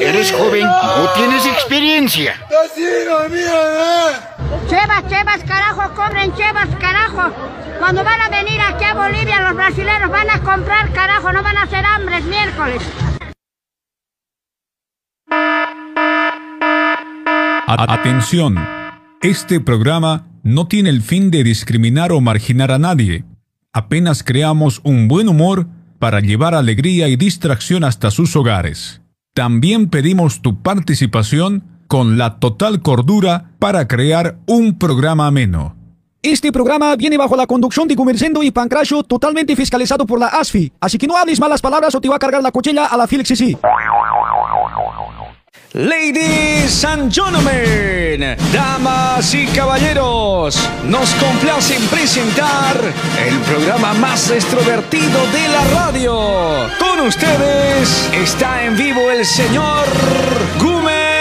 Eres joven, no tienes experiencia. Chevas, chevas, carajo, compren chevas, carajo. Cuando van a venir aquí a Bolivia, los brasileños van a comprar, carajo, no van a hacer hambres miércoles. Atención, este programa no tiene el fin de discriminar o marginar a nadie. Apenas creamos un buen humor para llevar alegría y distracción hasta sus hogares. También pedimos tu participación con la total cordura para crear un programa ameno. Este programa viene bajo la conducción de Gumercendo y Pancracio totalmente fiscalizado por la ASFI, así que no hables malas palabras o te va a cargar la cochilla a la Felix sí. Ladies and gentlemen, damas y caballeros, nos complace presentar el programa más extrovertido de la radio. Con ustedes está en vivo el señor Gumer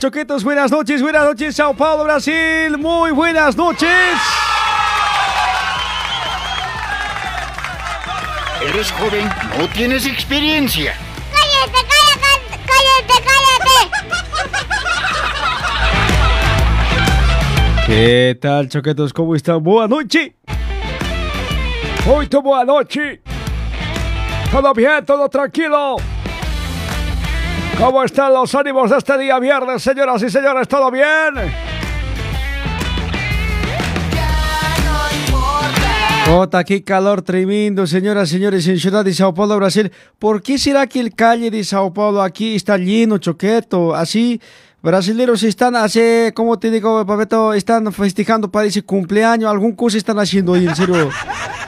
choquetos, buenas noches, buenas noches, Sao Paulo, Brasil, muy buenas noches. Eres joven, no tienes experiencia. ¡Cállate, cállate, cállate, cállate! ¿Qué tal, choquetos? ¿Cómo están? Buenas noches. Muy buenas noches. Todo bien, todo tranquilo. ¿Cómo están los ánimos de este día viernes, señoras y señores? ¿Todo bien? Ota, qué calor tremendo, señoras y señores, en Ciudad de Sao Paulo, Brasil. ¿Por qué será que el calle de Sao Paulo aquí está lleno, choqueto? Así, brasileños están, hace, ¿cómo te digo, Papeto? Están festejando para ese cumpleaños, algún cosa están haciendo ahí, en serio.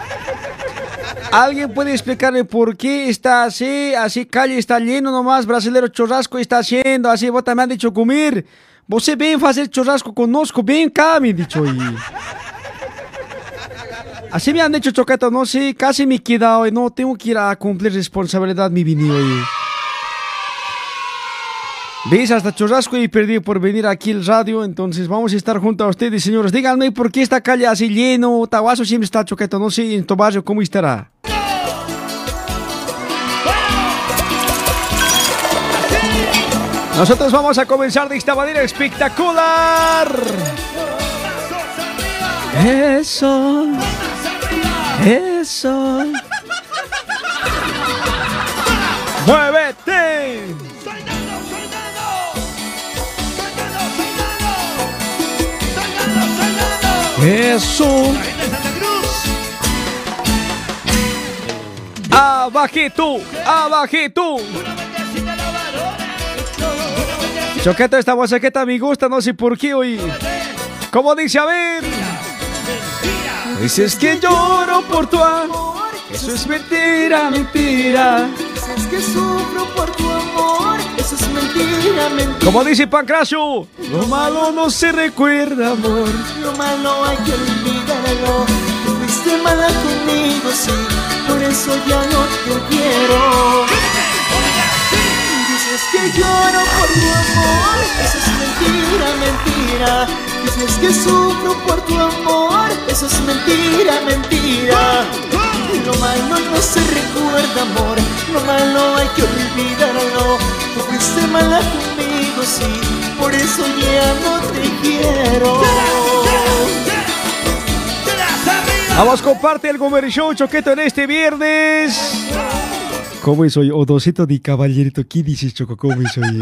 ¿Alguien puede explicarme por qué está así, así calle está lleno nomás, brasilero churrasco está haciendo, así vos también han dicho comer? Você vem fazer churrasco conosco, ven cá, me han dicho. Y... Así me han dicho choqueta, no sé, casi me he quedado y no tengo que ir a cumplir responsabilidad mi venido y... ¿Ves? Hasta churrasco y perdí por venir aquí al radio, entonces vamos a estar junto a ustedes, señores. Díganme por qué esta calle así lleno, Tahuaso siempre está choqueta, no sé, en tu ¿cómo estará? Nosotros vamos a comenzar de esta manera espectacular. Eso. Eso. ¡Muévete! Eso. Abajito, abajito. Choqueta, esta bocequeta me gusta, no sé por qué hoy. ¿Cómo dice? A ver. Dices que lloro por tu amor. Eso es mentira, mentira. Dices que sufro por tu amor, eso es mentira, mentira. Como dice Pancracio, lo malo no se recuerda, amor. Lo malo hay que olvidarlo. Fuiste mala conmigo, sí, por eso ya no te quiero. Dices que lloro por tu amor, eso es mentira, mentira. Dices que sufro por tu amor, eso es mentira, mentira. Lo malo no se recuerda, amor, lo malo hay que olvidarlo. Tú fuiste mala conmigo, sí, por eso ya no te quiero. Vamos, comparte el Gomer Show Choqueto en este viernes. ¿Cómo soy? Odosito de caballerito. ¿Qué dices, Choco? ¿Cómo soy?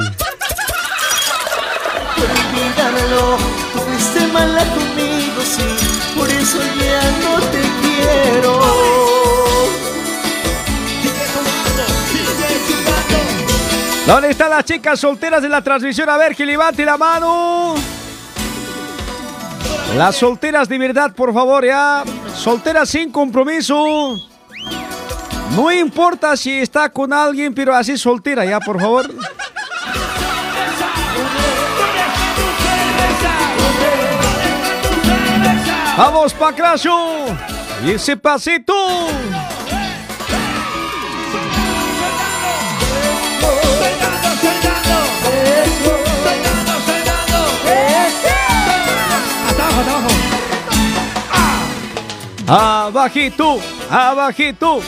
olvidarlo. Tú fuiste mala conmigo, sí, por eso ya no te ¿Dónde están las chicas solteras de la transmisión? A ver, que la mano. Las solteras de verdad, por favor, ya. Solteras sin compromiso. No importa si está con alguien, pero así soltera, ya, por favor. Vamos, Pacracio. Y ese pasito. Abajito, abajito.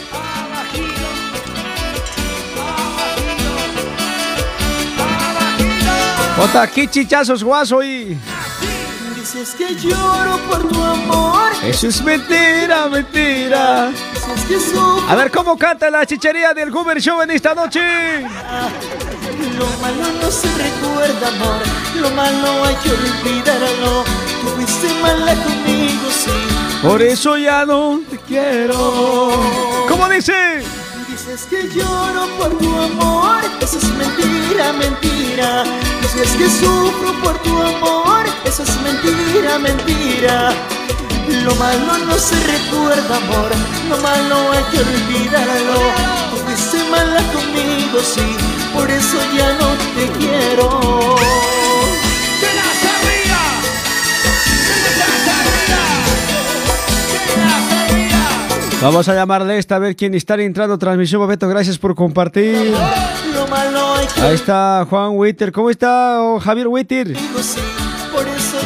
Bota aquí chichazos guaso y. Dices que lloro por tu amor. Eso es mentira, mentira. A ver cómo canta la chichería del Goober Show en esta noche. Lo malo no se recuerda, amor. Lo malo hay que olvidarlo. Tú fuiste mala conmigo, sí. Por eso ya no te quiero. ¿Cómo dice? Dices que lloro por tu amor, eso es mentira, mentira. Dices que sufro por tu amor, eso es mentira, mentira. Lo malo no se recuerda, amor, lo malo hay que olvidarlo. Tú fuiste mala conmigo, sí, por eso ya no te quiero. Vamos a llamarle esta a ver quién está entrando. Transmisión, Beto, gracias por compartir. Ahí está Juan Witter. ¿Cómo está oh, Javier Witter?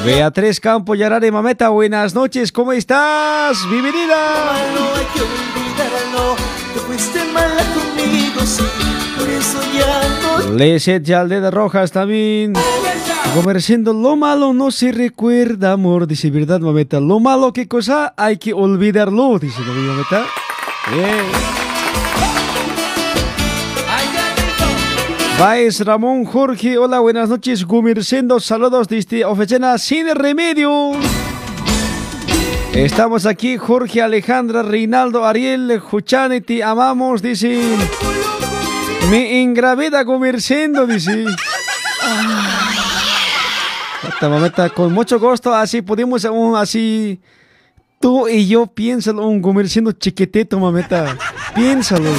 Beatriz Campo Yarare Mameta, buenas noches. ¿Cómo estás? Bienvenida. Malo hay que olvidarlo. Tú fuiste mala conmigo, sí, por eso ya no Leset Yaldeda Rojas también. Comerciando lo malo no se recuerda, amor. Dice, ¿verdad, mameta? Lo malo, ¿qué cosa? Hay que olvidarlo, dice mameta. Baez Ramón Jorge, hola, buenas noches. Gumircendo, saludos desde Oficina Sin Remedio. Estamos aquí, Jorge, Alejandra, Reinaldo, Ariel, Juchane, te amamos, dice. Me engravida Gumircendo, dice. Esta mameta, con mucho gusto, así pudimos un así. Tú y yo, piénsalo, un comerciando chiquitito, mameta. Piénsalo.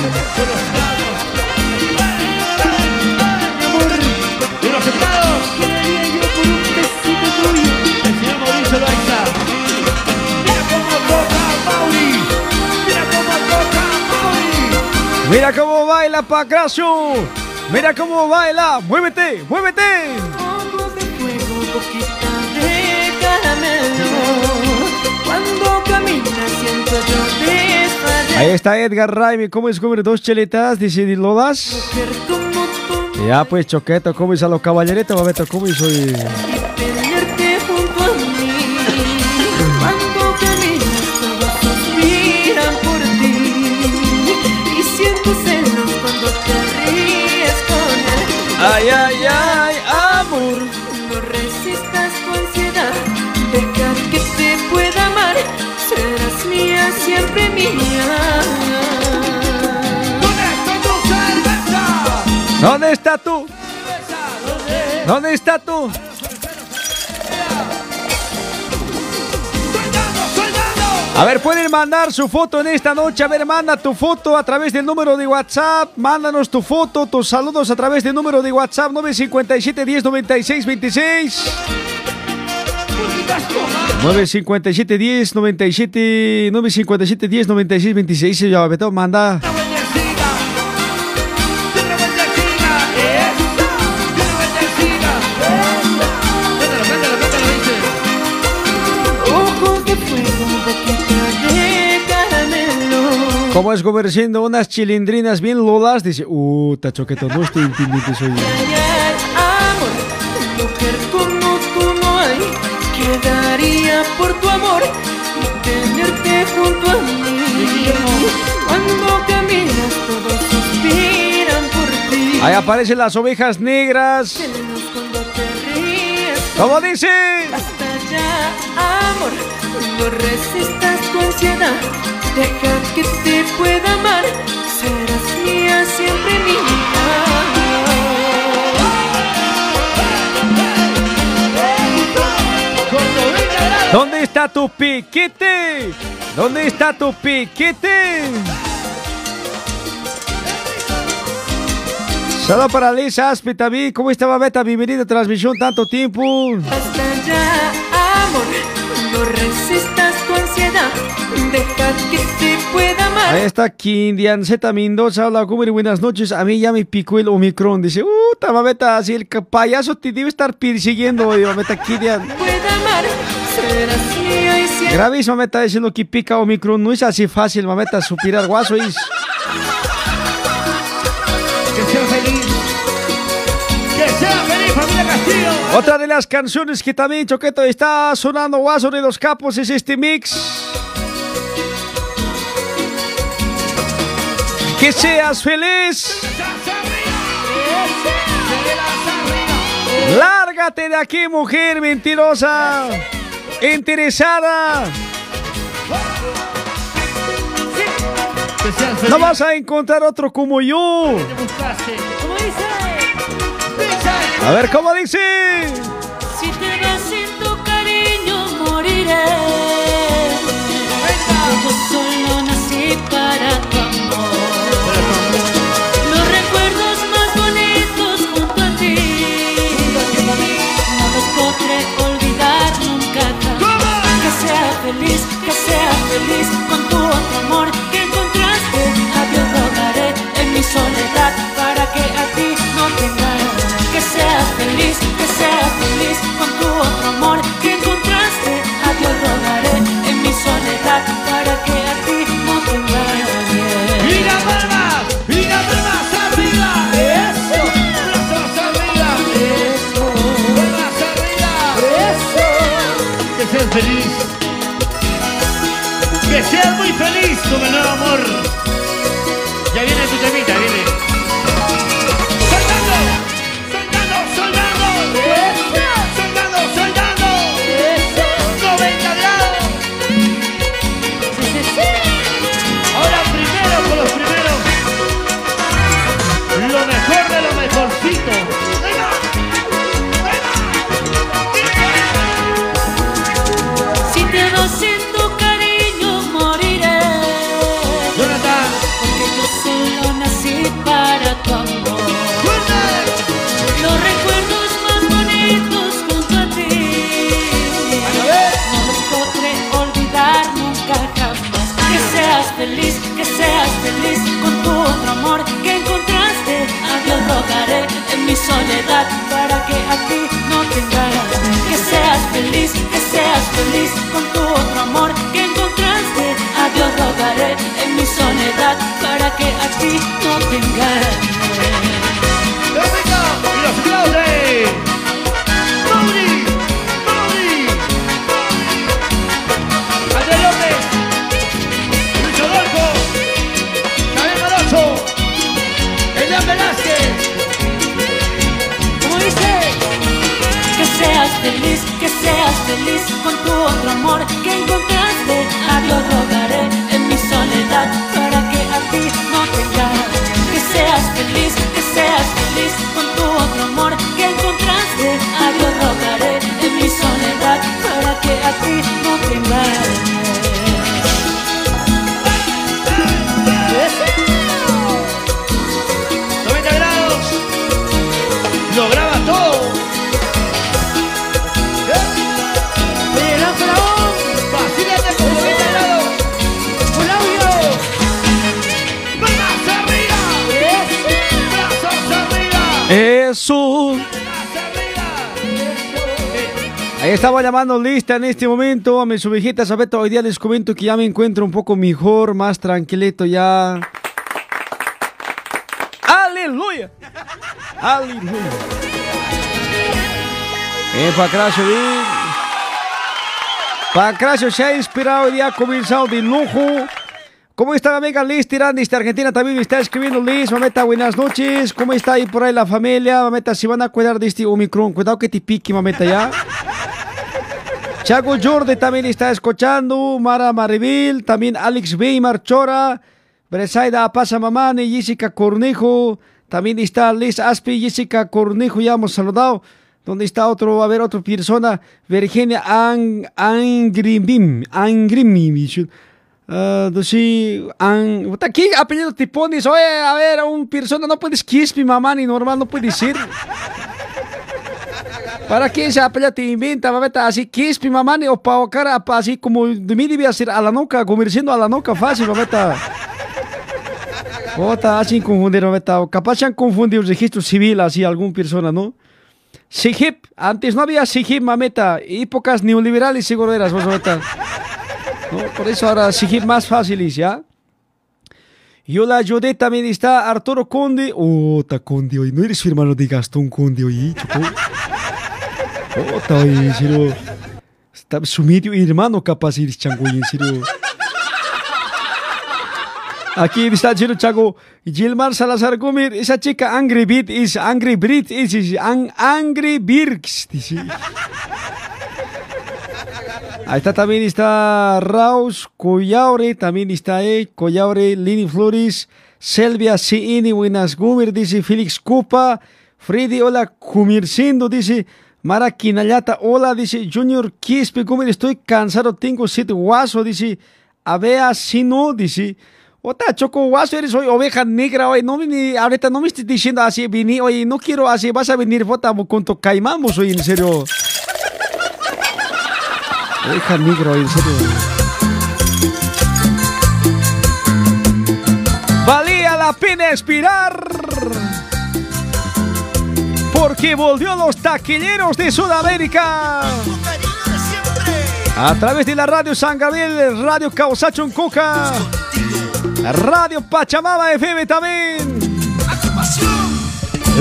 Mira cómo baila Pacracio. Mira cómo baila. Muévete, muévete. Ojos de fuego, boquita de caramelo. Cuando caminas siento yo desfallecer Ahí está Edgar Raimi. ¿Cómo es comer dos cheletas? Dice como tú Ya pues, choqueto, ¿cómo a los caballeritos, mameta? ¿Cómo es Ay, ay, ay, amor. No resistas tu ansiedad, deja que te pueda amar, serás mía, siempre mía. ¿Dónde está tú? ¿Dónde está tú? A ver, pueden mandar su foto en esta noche. A ver, manda tu foto a través del número de WhatsApp. Mándanos tu foto, tus saludos a través del número de WhatsApp 957 10 96 26. 957 10 97 957 10 96 26 ya manda ¿Cómo es comerciando unas chilindrinas bien lolas? Dice, uh, tachoqueto, no estoy. Ay, ay, amor, mujer como tú no hay. Quedaría por tu amor y tenerte junto a mí. Cuando caminas, todos suspiran por ti. Ahí aparecen las ovejas negras. ¿Cómo dice? Basta ya, amor, no resistas tu ansiedad. Deja que te pueda amar. Serás mía, siempre mía. ¿Dónde está tu piquete? ¿Dónde está tu piquete? Saludos para Lisa también. ¿Cómo estaba Beta? Bienvenida a transmisión tanto tiempo. Basta ya, amor, no resistas tu ansiedad. Deja que te pueda amar. Ahí está Kindian Z Mendoza. Hola, ¿cómo eres? Buenas noches. A mí ya me picó el Omicron. Dice, uh, Tamabeta, así el payaso te debe estar persiguiendo, Mameta Kindian. Pueda amar, siempre. Gravísimo, Mameta, es lo que pica Omicron. No es así fácil, Mameta, suspirar guaso es. Que sea feliz. Otra de las canciones que también Choqueto está sonando guaso de los capos es este mix. Que seas feliz. Lárgate de aquí, mujer mentirosa. Interesada. No vas a encontrar otro como yo. ¿Cómo dice? A ver cómo dice. Si te vas sin tu cariño moriré. Yo solo nací para tu amor. Los recuerdos más bonitos junto a ti. No los podré olvidar nunca jamás. Que sea feliz, que sea feliz con tu otro amor feliz, que seas feliz con tu otro amor que encontraste. A Dios rogaré en mi soledad para que a ti no te. Y las palmas, las palmas arriba. Eso. Brazos arriba. Eso. Palmas arriba. Eso. Que seas feliz. Que seas muy feliz con el nuevo amor. En mi soledad para que a ti no te engañe. Que seas feliz, que seas feliz con tu otro amor que encontraste. A Dios rogaré en mi soledad para que a ti no te engañe. Estaba llamando lista en este momento a mis ovejitas. Ahorita hoy día les comento que ya me encuentro un poco mejor, más tranquilito ya. ¡Aleluya! ¡Aleluya! Eh, Pacracio, bien. Pacracio se ha inspirado día, ha comenzado de lujo. ¿Cómo está la amiga Liz Tirán de Argentina? También me está escribiendo Liz. Mameta, buenas noches. ¿Cómo está ahí por ahí la familia? Mameta, si van a cuidar de este Omicron, cuidado que te pique, mameta, ya. Chago Jordi también está escuchando. Mara Marivil, también Alex Weimar Chora. Bresaida Pasa Mamani, Jessica Cornejo. También está Liz Aspi, Jessica Cornejo, ya hemos saludado. ¿Dónde está otro? A ver, otra persona. Virginia Ang Angrimim. Angrimim. Uh, sí, ang, ¿Qué apellido te pones? Oye, a ver, un persona no puedes kiss mi mamá ni normal, no puede ser. ¿Para qué ese apellido te inventa, mameta? Así kiss mi mamá ni o para cara, así como de mí debía ser a la nuca, convirtiendo a la nuca fácil, mameta. Bota, así confundir, mameta. Capaz se han confundido el registro civil, así, algún persona, ¿no? SIGIP, antes no había SIGIP, mameta. Épocas neoliberales, seguro eras, vos, mameta. ¿no? Por eso ahora sí más fáciles, ¿ya? Yo la ayudé también está Arturo Conde. Oh, ta Conde, hoy no eres hermano de Gastón Conde, oye, choco. Oh, ta, oye, en. Está su medio hermano capaz eres chango, en. Aquí está Chino Chago. Gilmar Salazar Gómez. Esa chica Angry Beat is Angry Brit is, is ang, Angry Birks. Dice. Ahí está también está Raus Coyaure, también está ahí Coyaure, Lini Flores, Selvia Ciini, buenas Gumer, dice Félix Cupa, Freddy, hola, Cumircindo, dice Mara Quinallata, hola, dice Junior Quispe, Gumer, estoy cansado, tengo siete guaso, dice Avea Sino, dice Ota, Choco Guaso, eres hoy oveja negra, hoy no vini, ahorita no me estés diciendo así, vini, oye, no quiero así, vas a venir, vota, con tu caimamos, hoy, en serio. Oveja negra, en serio. Valía la pena expirar. Porque volvió los taquilleros de Sudamérica. A través de la radio San Gabriel, Radio Causacho en Coca, Radio Pachamama FM también.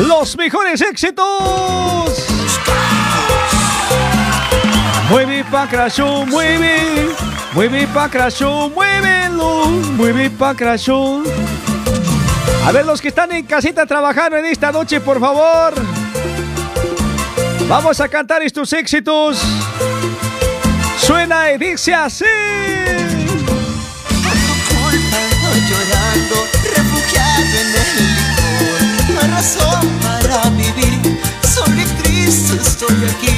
Los mejores éxitos. Mueve Pacración, mueve. Mueve Pacración, muévelo. Mueve Pacración. A ver, los que están en casita trabajando en esta noche, por favor. Vamos a cantar estos éxitos. Suena y dice así. triste estoy aquí.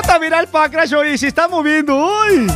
Otra, mira el Pacrash hoy, se está moviendo hoy.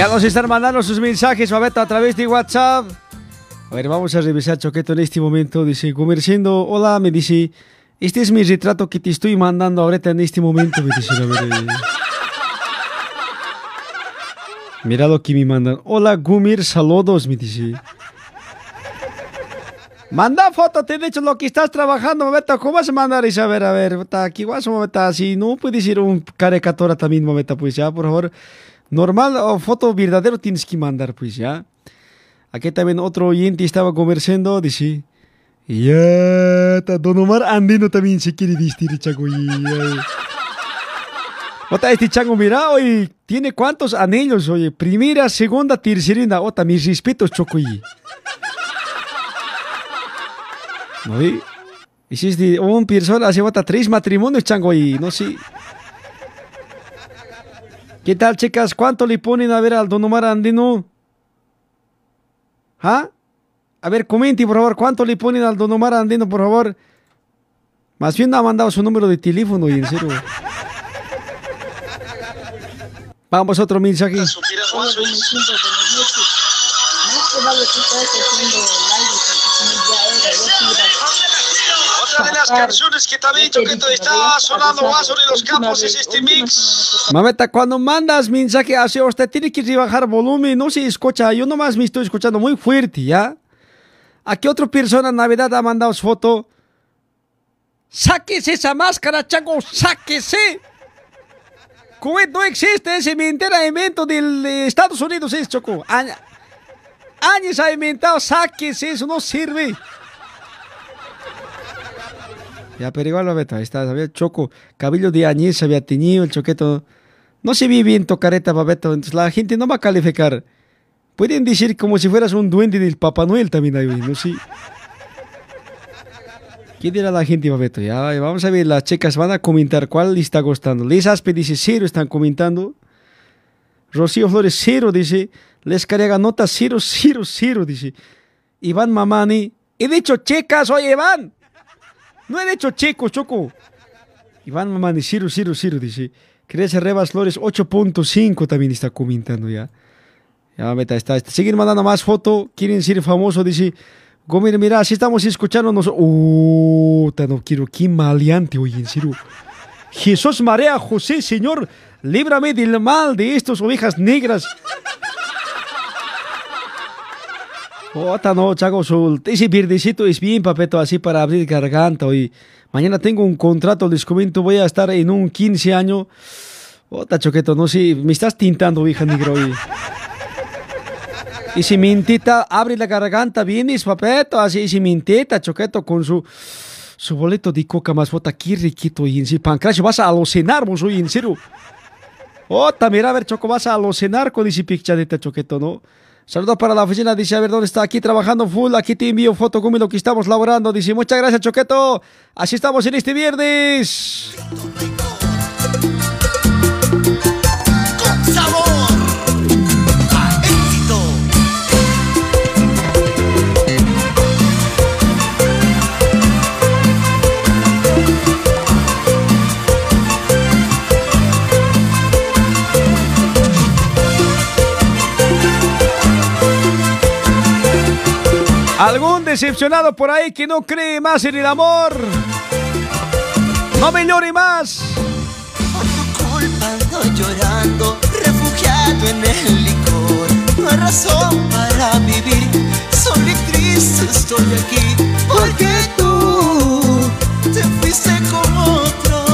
Ya nos están mandando sus mensajes, Babeta, a través de WhatsApp. A ver, vamos a revisar Choqueto en este momento. Dice, comerciando, hola, me dice, este es mi retrato que te estoy mandando ahorita en este momento. Me dice, a ver, eh. Mira lo que me mandan. Hola, Gumir, saludos, me dice. Manda foto, te he dicho lo que estás trabajando, mameta. ¿Cómo vas a mandar eso? A ver, a ver, aquí vas, mameta. Si no puedes ir un caricatura también, mameta, pues ya, por favor. Normal o foto verdadero tienes que mandar, pues, ¿ya? Aquí también otro oyente estaba conversando, dice... Ya, Don Omar Andino también se quiere vestir, ay. Ota, este chango, mira, oye, tiene cuántos anillos, oye. Primera, segunda, tercera, ota, mis respetos, chocoyi. ¿No? Y, hiciste un persona, hace bota tres matrimonios, chango, y no sé. ¿Qué tal, chicas? ¿Cuánto le ponen a ver al Don Omar Andino? ¿Ah? A ver, comente, por favor, ¿cuánto le ponen al Don Omar Andino, por favor? Más bien ha mandado su número de teléfono y en serio. Vamos otro mensaje. Las canciones que te ha dicho que te está sonando más sobre los campos es este mix. Mameta, cuando mandas mensaje hacia usted tiene que bajar volumen, no se escucha. Yo nomás me estoy escuchando muy fuerte, ¿ya? Aquí otra persona en Navidad ha mandado su foto. ¡Sáquese esa máscara, chango! ¡Sáquese! COVID no existe, ese mentira invento del de Estados Unidos, es Choco. Años ha inventado, sáquese, eso no sirve. Ya, pero igual, Babeta, ahí está, había Choco, cabello de añez se había teñido, el choqueto. No se ve bien tu careta, Babeta, entonces la gente no va a calificar. Pueden decir como si fueras un duende del Papá Noel también ahí, no sé. ¿Qué dirá la gente, Babeto? Ya, vamos a ver, las chicas van a comentar cuál le está gustando. Les Aspe dice cero, están comentando. Rocío Flores cero, dice. Les Cariaga nota cero, cero, cero, dice. Iván Mamani. He dicho chicas, oye, Iván. No he dicho chicos, Choco. Iván Mamani, cero, cero, cero, dice. Crece Rebas Flores 8.5 también está comentando ya. Ya, meta, está, está. Siguen mandando más foto. Quieren ser famoso, dice. Gómez, mira, así estamos escuchándonos. Uh, no quiero, qué maleante, oye, en serio. Jesús María José, Señor, líbrame del mal de estas ovejas negras. Ota, no, Chago, su- ese verdecito es bien, papeto, así para abrir garganta. Hoy. Mañana tengo un contrato, les comento, voy a estar en un 15 años. Ota, choqueto, no sé, me estás tintando, oveja negra, hoy. Y si mintita abre la garganta, vienes, papeto, así, y si mintita, choqueto, con su, su boleto de coca más bota, qué riquito, y en sí, pancracio, vas a alucinar, vos, hoy, en serio. Ota, mira, a ver, Choco, vas a alucinar con ese picchadita, choqueto, ¿no? Saludos para la oficina, dice, a ver, ¿dónde está? Aquí trabajando full, aquí te envío foto con lo que estamos laborando, dice, muchas gracias, Choqueto. Así estamos en este viernes. ¿Algún decepcionado por ahí que no cree más en el amor? No me llore más. Por tu culpa ando llorando, refugiado en el licor. No hay razón para vivir, solo y triste estoy aquí. Porque tú te fuiste con otro.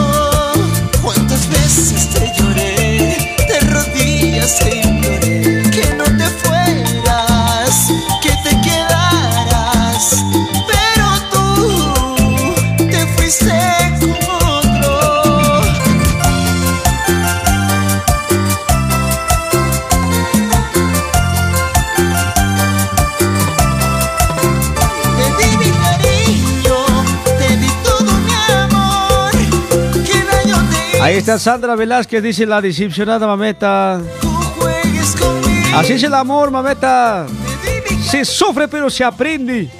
¿Cuántas veces te lloré? De rodillas te Ahí está Sandra Velázquez, dice la decepcionada mameta. Así es el amor, mameta. Se sufre pero se aprende.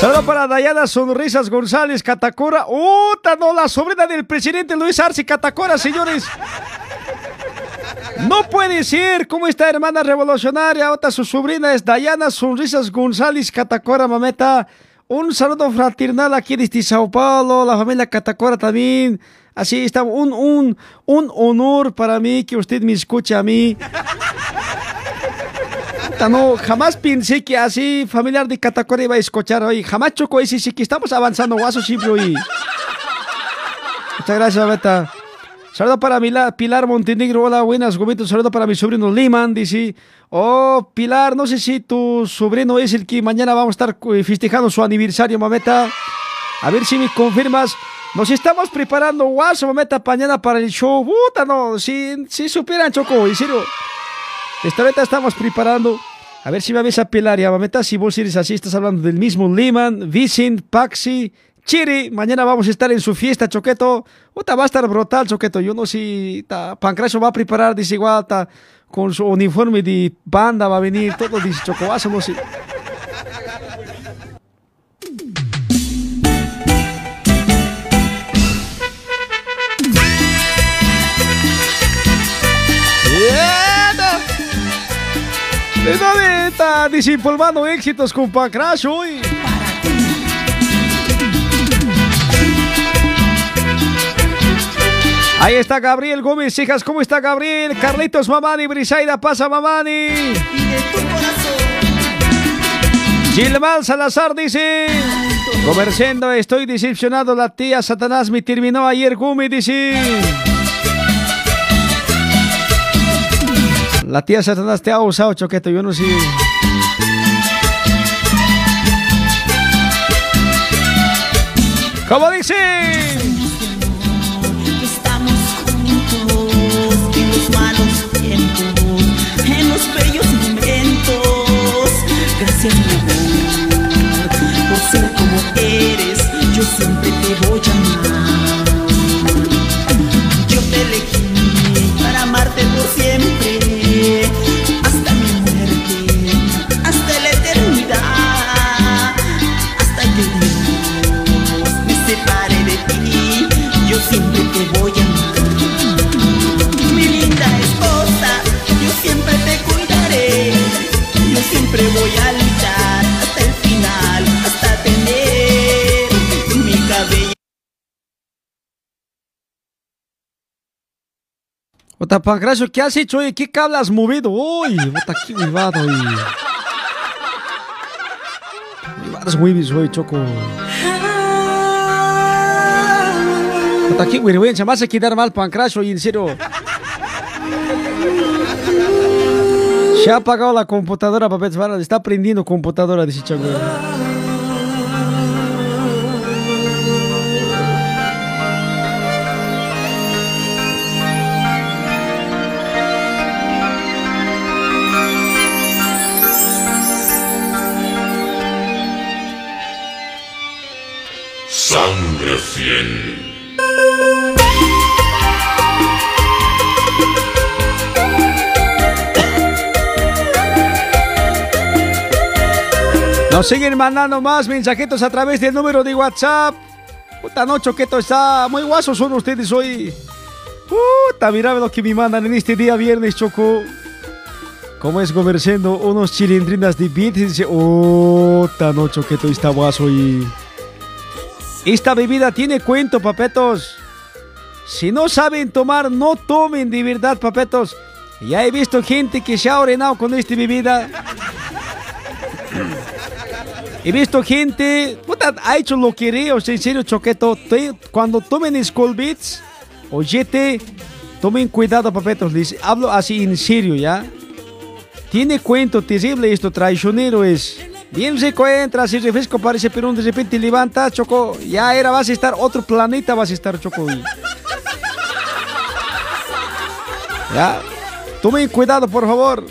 Saludos para Dayana Sonrisas González Catacora. ¡Uta, no! La sobrina del presidente Luis Arce Catacora, señores. No puede ser. ¿Cómo está, hermana revolucionaria? Otra su sobrina es Dayana Sonrisas González Catacora, mameta. Un saludo fraternal aquí desde Sao Paulo, la familia Catacora también. Así está, un, un, un honor para mí que usted me escuche a mí. Puta, No, jamás pensé que así familiar de Catacora iba a escuchar hoy. Jamás chocó ese, sí que estamos avanzando, guaso siempre hoy. Muchas gracias, Beta. Saludo para Mila- Pilar Montenegro. Hola, buenas, gomitos. Saludo para mi sobrino Liman. Dice, oh, Pilar, no sé si tu sobrino es el que mañana vamos a estar eh, festejando su aniversario, mameta. A ver si me confirmas. Nos estamos preparando, guaso, mameta, mañana para el show. Puta, no, si, si supieran, Choco, en serio. Esta ahorita estamos preparando. A ver si me avisa Pilar, ya, mameta, si vos eres así, estás hablando del mismo Liman, Vicent, Paxi, Chiri. Mañana vamos a estar en su fiesta, Choqueto. Puta, va a estar brutal, Choqueto. Yo no sé ta, va a preparar, dice igual, ta, con su uniforme de banda va a venir, todo, dice Chocobazo, no sé. ¡Yeta! ¿De está éxitos con Pancracio hoy? Ahí está Gabriel Gómez, hijas, ¿cómo está Gabriel? Carlitos Mamani, Brisaida pasa Mamani. Gilmán Salazar dice, comerciando, estoy decepcionado, la tía Satanás me terminó ayer, Gumi, dice. La tía Satanás te ha usado, Choqueto, yo no sé. ¿Cómo dice? Estamos juntos en los malos tiempos, en los bellos momentos. Gracias, mi amor, por ser como eres. Yo siempre te voy a amar. Yo te elegí para amarte por siempre, siempre te voy a amar. Mi linda esposa, yo siempre te cuidaré. Yo siempre voy a luchar hasta el final, hasta tener mi cabello. Ota Pancracio, ¿qué has hecho hoy? ¿Qué cable has movido hoy? Ota, qué huevado hoy. Huevadas mueves hoy, Choco. Ota, qué vergüenza. Vas a quedar mal, Pancracio, y en serio. Se ha apagado la computadora, papá. Está prendiendo computadora, dice Chaco. Sangre fiel. Nos siguen mandando más mensajitos a través del número de WhatsApp. Puta, no, Choqueto, está muy guasos son ustedes hoy. Puta, mira lo que me mandan en este día viernes, Choco. Como es comerciando unos chilindrinas de beat dice, puta, no, Choqueto, está guaso y... Esta bebida tiene cuento, papetos. Si no saben tomar, no tomen de verdad, papetos. Ya he visto gente que se ha orinado con esta bebida. He visto gente, puta, ha hecho lo que ríe, o sea, en serio, Choqueto, te- cuando tomen Skull Beats o GT, tomen cuidado, papetos, les hablo así en serio, ¿ya? Tiene cuento terrible esto, traicionero es. Bien se encuentra, si refresco parece, pero de repente levanta, Choco, ya era, vas a estar, otro planeta vas a estar, Choco. y- Ya, tomen cuidado, por favor.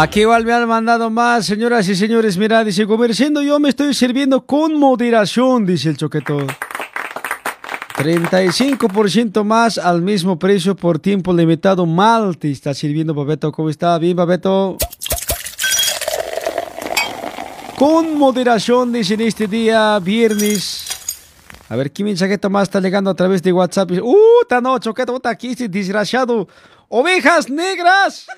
Aquí igual me han mandado más, señoras y señores. Mira, dice, comerciando yo me estoy sirviendo con moderación, dice el choqueto. 35% más al mismo precio por tiempo limitado. Mal te está sirviendo, Babeto. ¿Cómo está? Bien, Babeto. Con moderación, dicen este día, viernes. A ver, ¿qué mensajito más está llegando a través de WhatsApp? ¡Uh, ta no, choqueto, está aquí, este desgraciado! ¡Ovejas negras!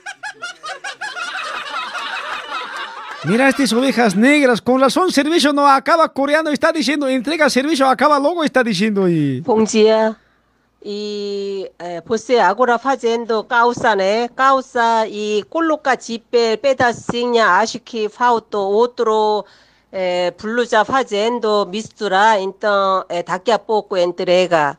Mira estas ovejas negras, con razón servicio no acaba coreano, está diciendo, entrega servicio, acaba logo, está diciendo. Y... Bom dia. 이 에, 보세 아고라 파젠도 까우사네 까우사 이 꼴로까 지페 빼다싱냐 아시키 파우토 오토로 에, 블루자 파젠도 daqui a pouco entrega.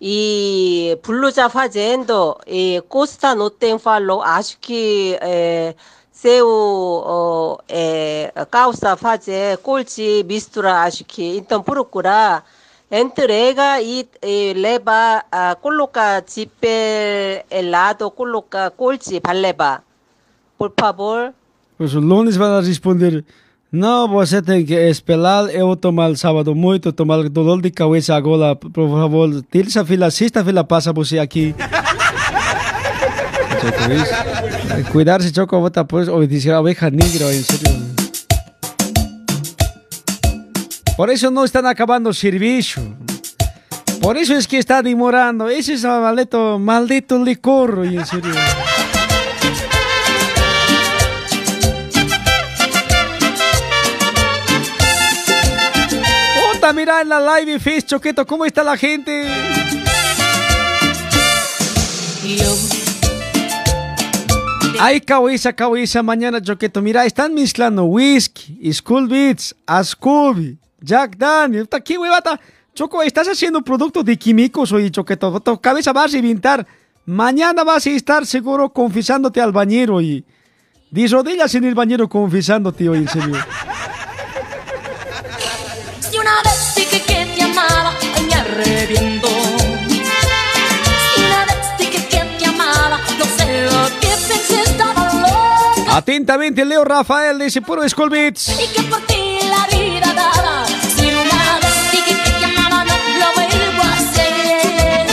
E blusa fazendo, 블루자 Costa não tem 노텐 acho que é, 새우의 까우사 파제 꼴찌 미스트라 아시키 인턴 então 엔트레가 이, 이 레바 아, 꼴로까 지펠 엘라도 꼴로까 꼴찌 발레바 볼파볼 Pues o lunes van responder, no, você tem que esperar eu tomar sábado muito, tomar dolor de cabeça agora, por favor, terça-feira, sexta-feira passa você aqui. Muchas. Cuidarse, Choco, bota pues, o dice oveja negra, en serio. Por eso no están acabando servicio. Por eso es que está demorando. Ese es maldito, maldito licor, en serio. Puta, mira en la live Face, Choqueto, ¿cómo está la gente? Ay, cabeza, cabeza, mañana Choqueto. Mira, están mezclando whisky, School Beats, Ascubi, Jack Daniel. Puta, ¿Qué huevata? Choco, estás haciendo producto de químicos hoy, Choqueto. Tu cabeza vas a reventar. Mañana vas a estar seguro confesándote al bañero y... De rodillas en el bañero confesándote hoy, en serio. Si una vez dije que te amaba, me arrepiento. Atentamente, Leo Rafael dice puro Beats. Y que por ti la vida daba. Si una vez dije que te amaba, no lo vuelvo a hacer.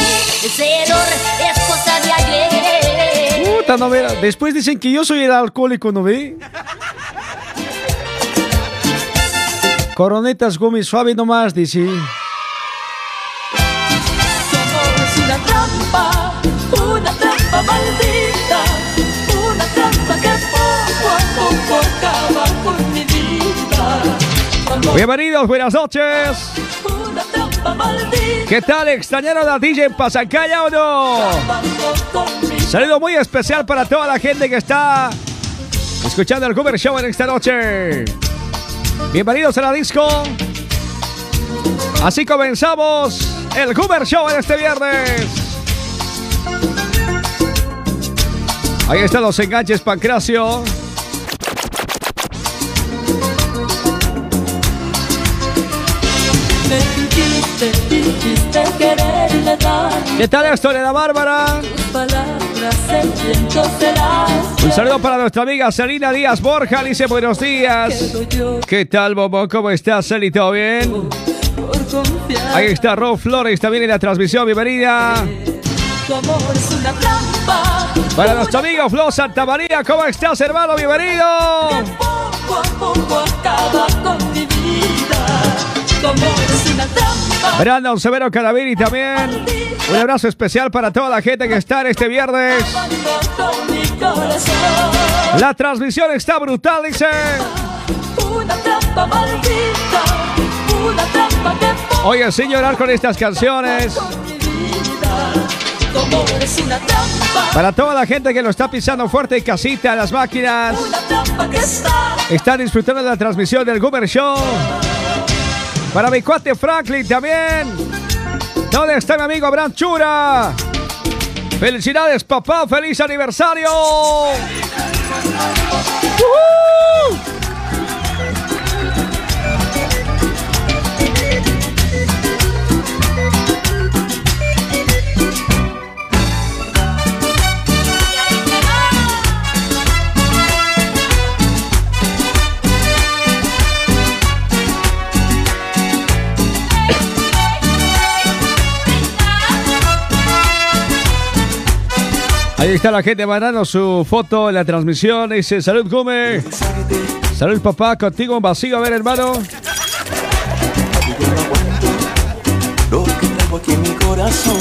Ese error es cosa de ayer. Puta, no. Después dicen que yo soy el alcohólico, ¿no ve? Coronetas Gómez suave nomás, dice. Es una trampa, una trampa maldita, Bienvenidos, buenas noches. ¿Qué tal? ¿Extrañaron a DJ Pasancaya o no? Saludo muy especial para toda la gente que está escuchando el Cover Show en esta noche. Bienvenidos a la disco. Así comenzamos el Cover Show en este viernes. Ahí están los enganches, Pancracio. ¿Qué tal esto de la Bárbara? Un saludo para nuestra amiga Selina Díaz Borja. Dice buenos días. ¿Qué tal, Bobo? ¿Cómo estás, Celi? ¿Todo bien? Ahí está Rob Flores también en la transmisión. Bienvenida. tu amor es una trampa. Para nuestro amigo Flo Santa María. ¿Cómo estás, hermano? Bienvenido. Poco a poco acaba con mi vida. Brandon Severo Calaviri también. Un abrazo especial para toda la gente que está en este viernes. La transmisión está brutal, dice. Oye, sin llorar con estas canciones. Para toda la gente que lo está pisando fuerte en casita, las máquinas. Están disfrutando de la transmisión del Goober Show. Para mi cuate Franklin también. ¿Dónde está mi amigo Abraham Chura? Felicidades, papá. Feliz aniversario. ¡Uhú! Ahí está la gente mandando su foto en la transmisión. Dice, salud, Gume. Salud, papá. Contigo un vacío. A ver, hermano. Aquí en mi corazón.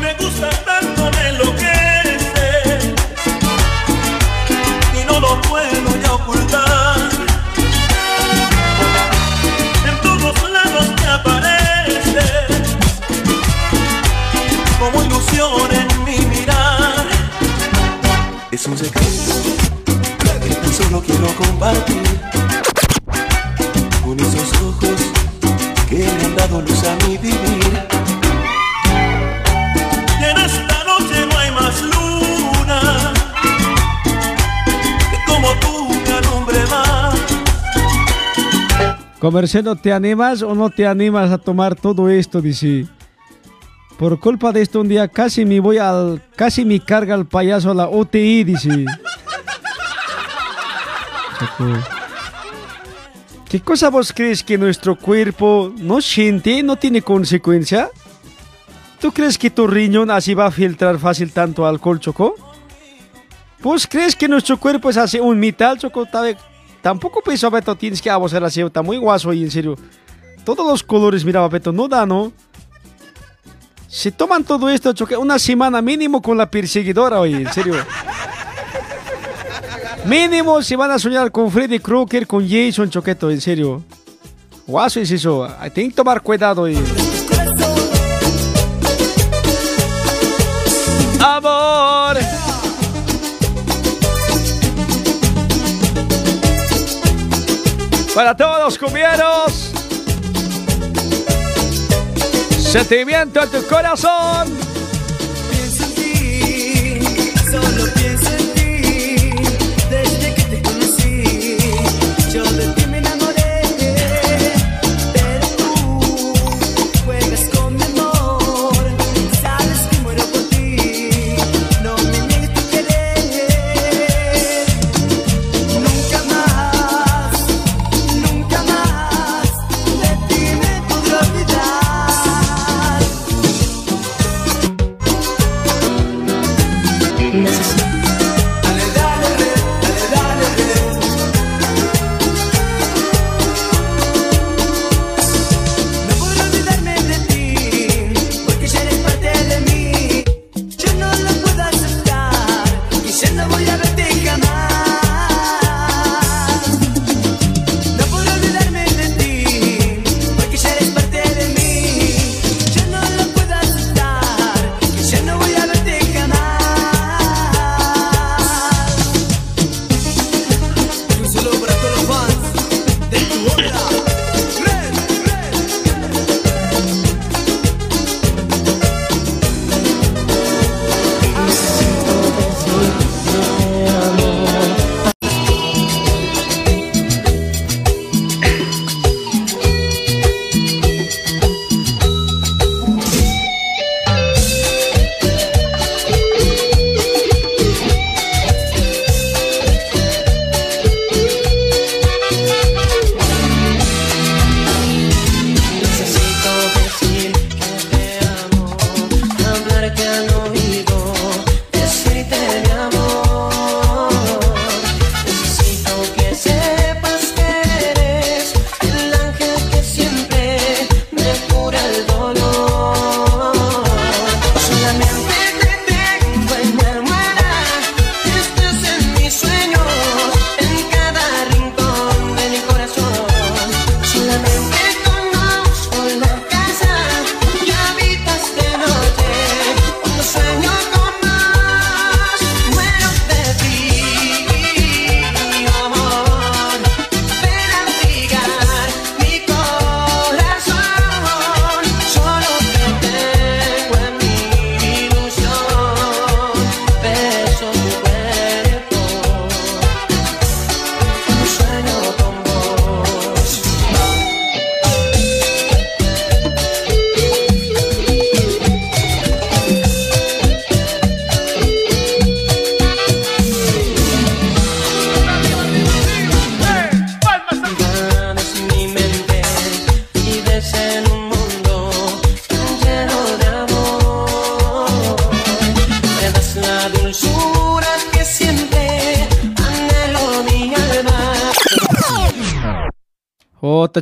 Me gusta tanto, me en mi mirar. Es un secreto que tan solo quiero compartir con esos ojos que me han dado luz a mi vivir. En esta noche no hay más luna como tú me alumbre más. Comerciando, ¿te animas o no te animas a tomar todo esto? Dice. Por culpa de esto un día casi me voy al... Casi me carga el payaso a la OTI, dice. ¿Qué cosa vos crees que nuestro cuerpo no siente, no tiene consecuencia? ¿Tú crees que tu riñón así va a filtrar fácil tanto alcohol, Choco? ¿Vos crees que nuestro cuerpo es así un metal, Choco? Tampoco pienso, Beto, tienes que abusar así, está muy guaso y en serio. Todos los colores, mira, Beto, no da, ¿no? Se toman todo esto, una semana mínimo con la perseguidora, oye, en serio. Mínimo si van a soñar con Freddy Krueger, con Jason Choqueto, en serio. Guaso es eso. Tienen que tomar cuidado. Y... Amor. Para todos los cumbieros. Sentimiento en tu corazón.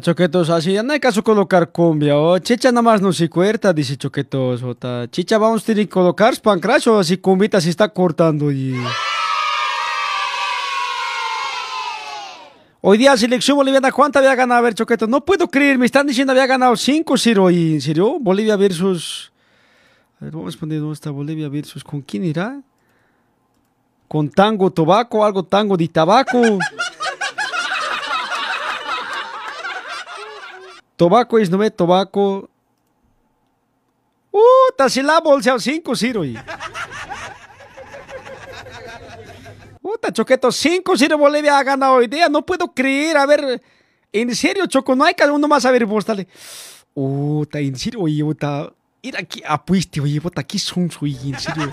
Choquetos, así, no hay caso colocar cumbia, o chicha nada más no se cuerta, dice choquetos, jota. Chicha vamos a tener que colocar pancrash o así cumbita se está cortando y... Hoy día selección boliviana, ¿cuánta había ganado? A ver, choquetos, no puedo creer, me están diciendo había ganado 5-0 y, ¿en serio? Bolivia versus... A ver, vamos a poner dónde está Bolivia versus, ¿con quién irá? Con Tango Tobaco, algo Tango de Tabaco. Tobaco es no ve Tobaco. Uh, se la bolsa 5 0 y. Puta, Choqueto, 5 0 Bolivia ha ganado hoy día. No puedo creer. A ver, en serio, Choco, no hay cada uno más. A ver, vos, dale. Puta, en serio, oye, puta. Ir aquí, apueste, oye, puta, aquí son, oye, en serio.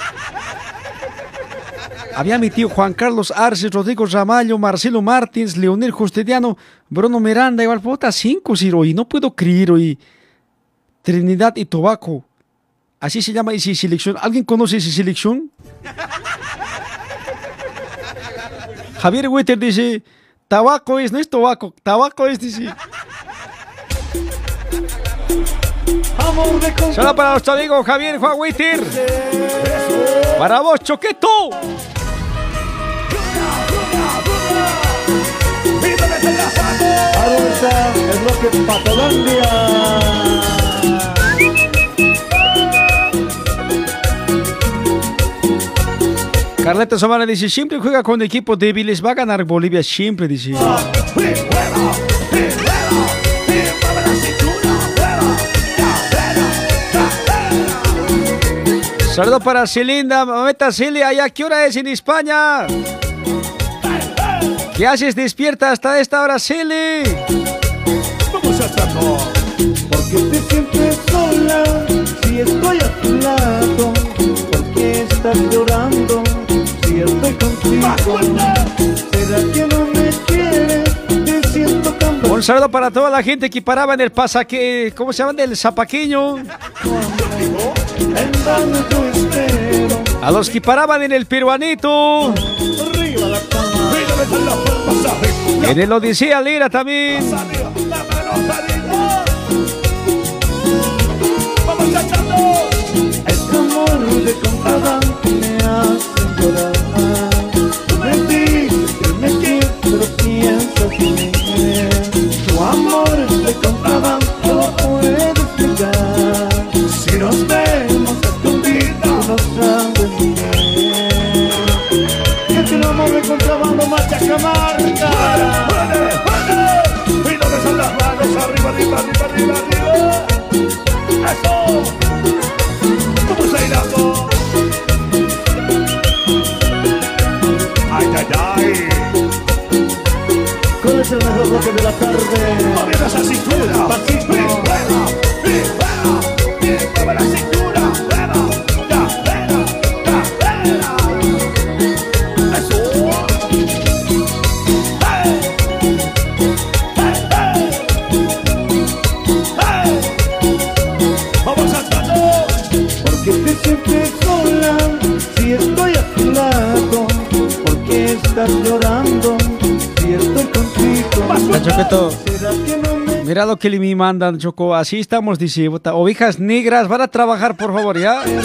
Había mi tío Juan Carlos Arce, Rodrigo Ramallo, Marcelo Martins, Leonel Justiniano, Bruno Miranda, igual puta 5 0 y no puedo creer hoy. Trinidad y Tobaco. Así se llama esa selección. ¿Alguien conoce esa selección? Javier Witter dice, tabaco es, no es tobaco, tabaco es, dice. Solo para nuestro amigo Javier Juan Witter. Para vos, Choqueto. Carleta Somana dice, siempre juega con equipos débiles, va a ganar Bolivia siempre, dice. Saludo para Celinda, mameta Celia, ¿a qué hora es en España? ¿Qué haces despierta hasta esta hora, Celi? Vamos a hacerlo. Porque te sientes sola si estoy a tu lado. Porque estás llorando si estoy contigo. ¿Será que no me quieres? Te siento tan Un saludo para toda la gente que paraba en el pasaque, ¿cómo se llama? Del zapaqueño. A los que paraban en el peruanito. Arriba la cama. En el Odisea Lira también. Vamos echando. Este amor de contrabando me hace llorar. Tú me dices que me quieres, pero piensas en mí. Que me mandan, Choco. Así estamos, dice. Ovejas negras, van a trabajar, por favor, ¿ya? Arriba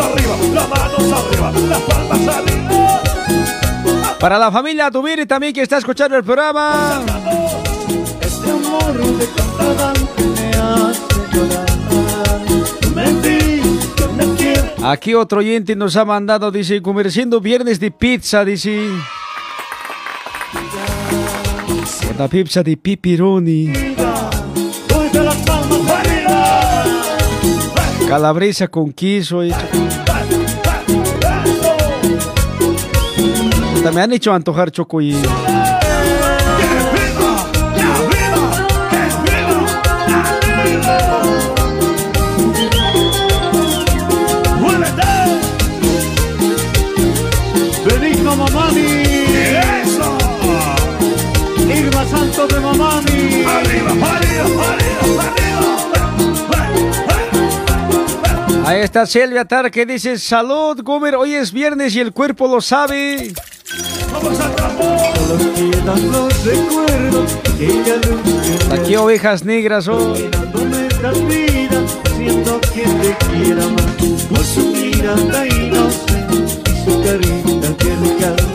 arriba. Palmas arriba. Para la familia Tubiri también que está escuchando el programa. Este amor de contrabando me hace llorar. Tú Aquí otro oyente nos ha mandado, dice, comerciando viernes de pizza, dice. La pizza de pipironi. Calabresa con queso. y- Puta, Me han hecho antojar choco Está Silvia Tar que dice salud, Gomer, hoy es viernes y el cuerpo lo sabe. Ya nunca Aquí ovejas negras vida, siento que te quiera más. Con su mirada inocente y su carita que regala.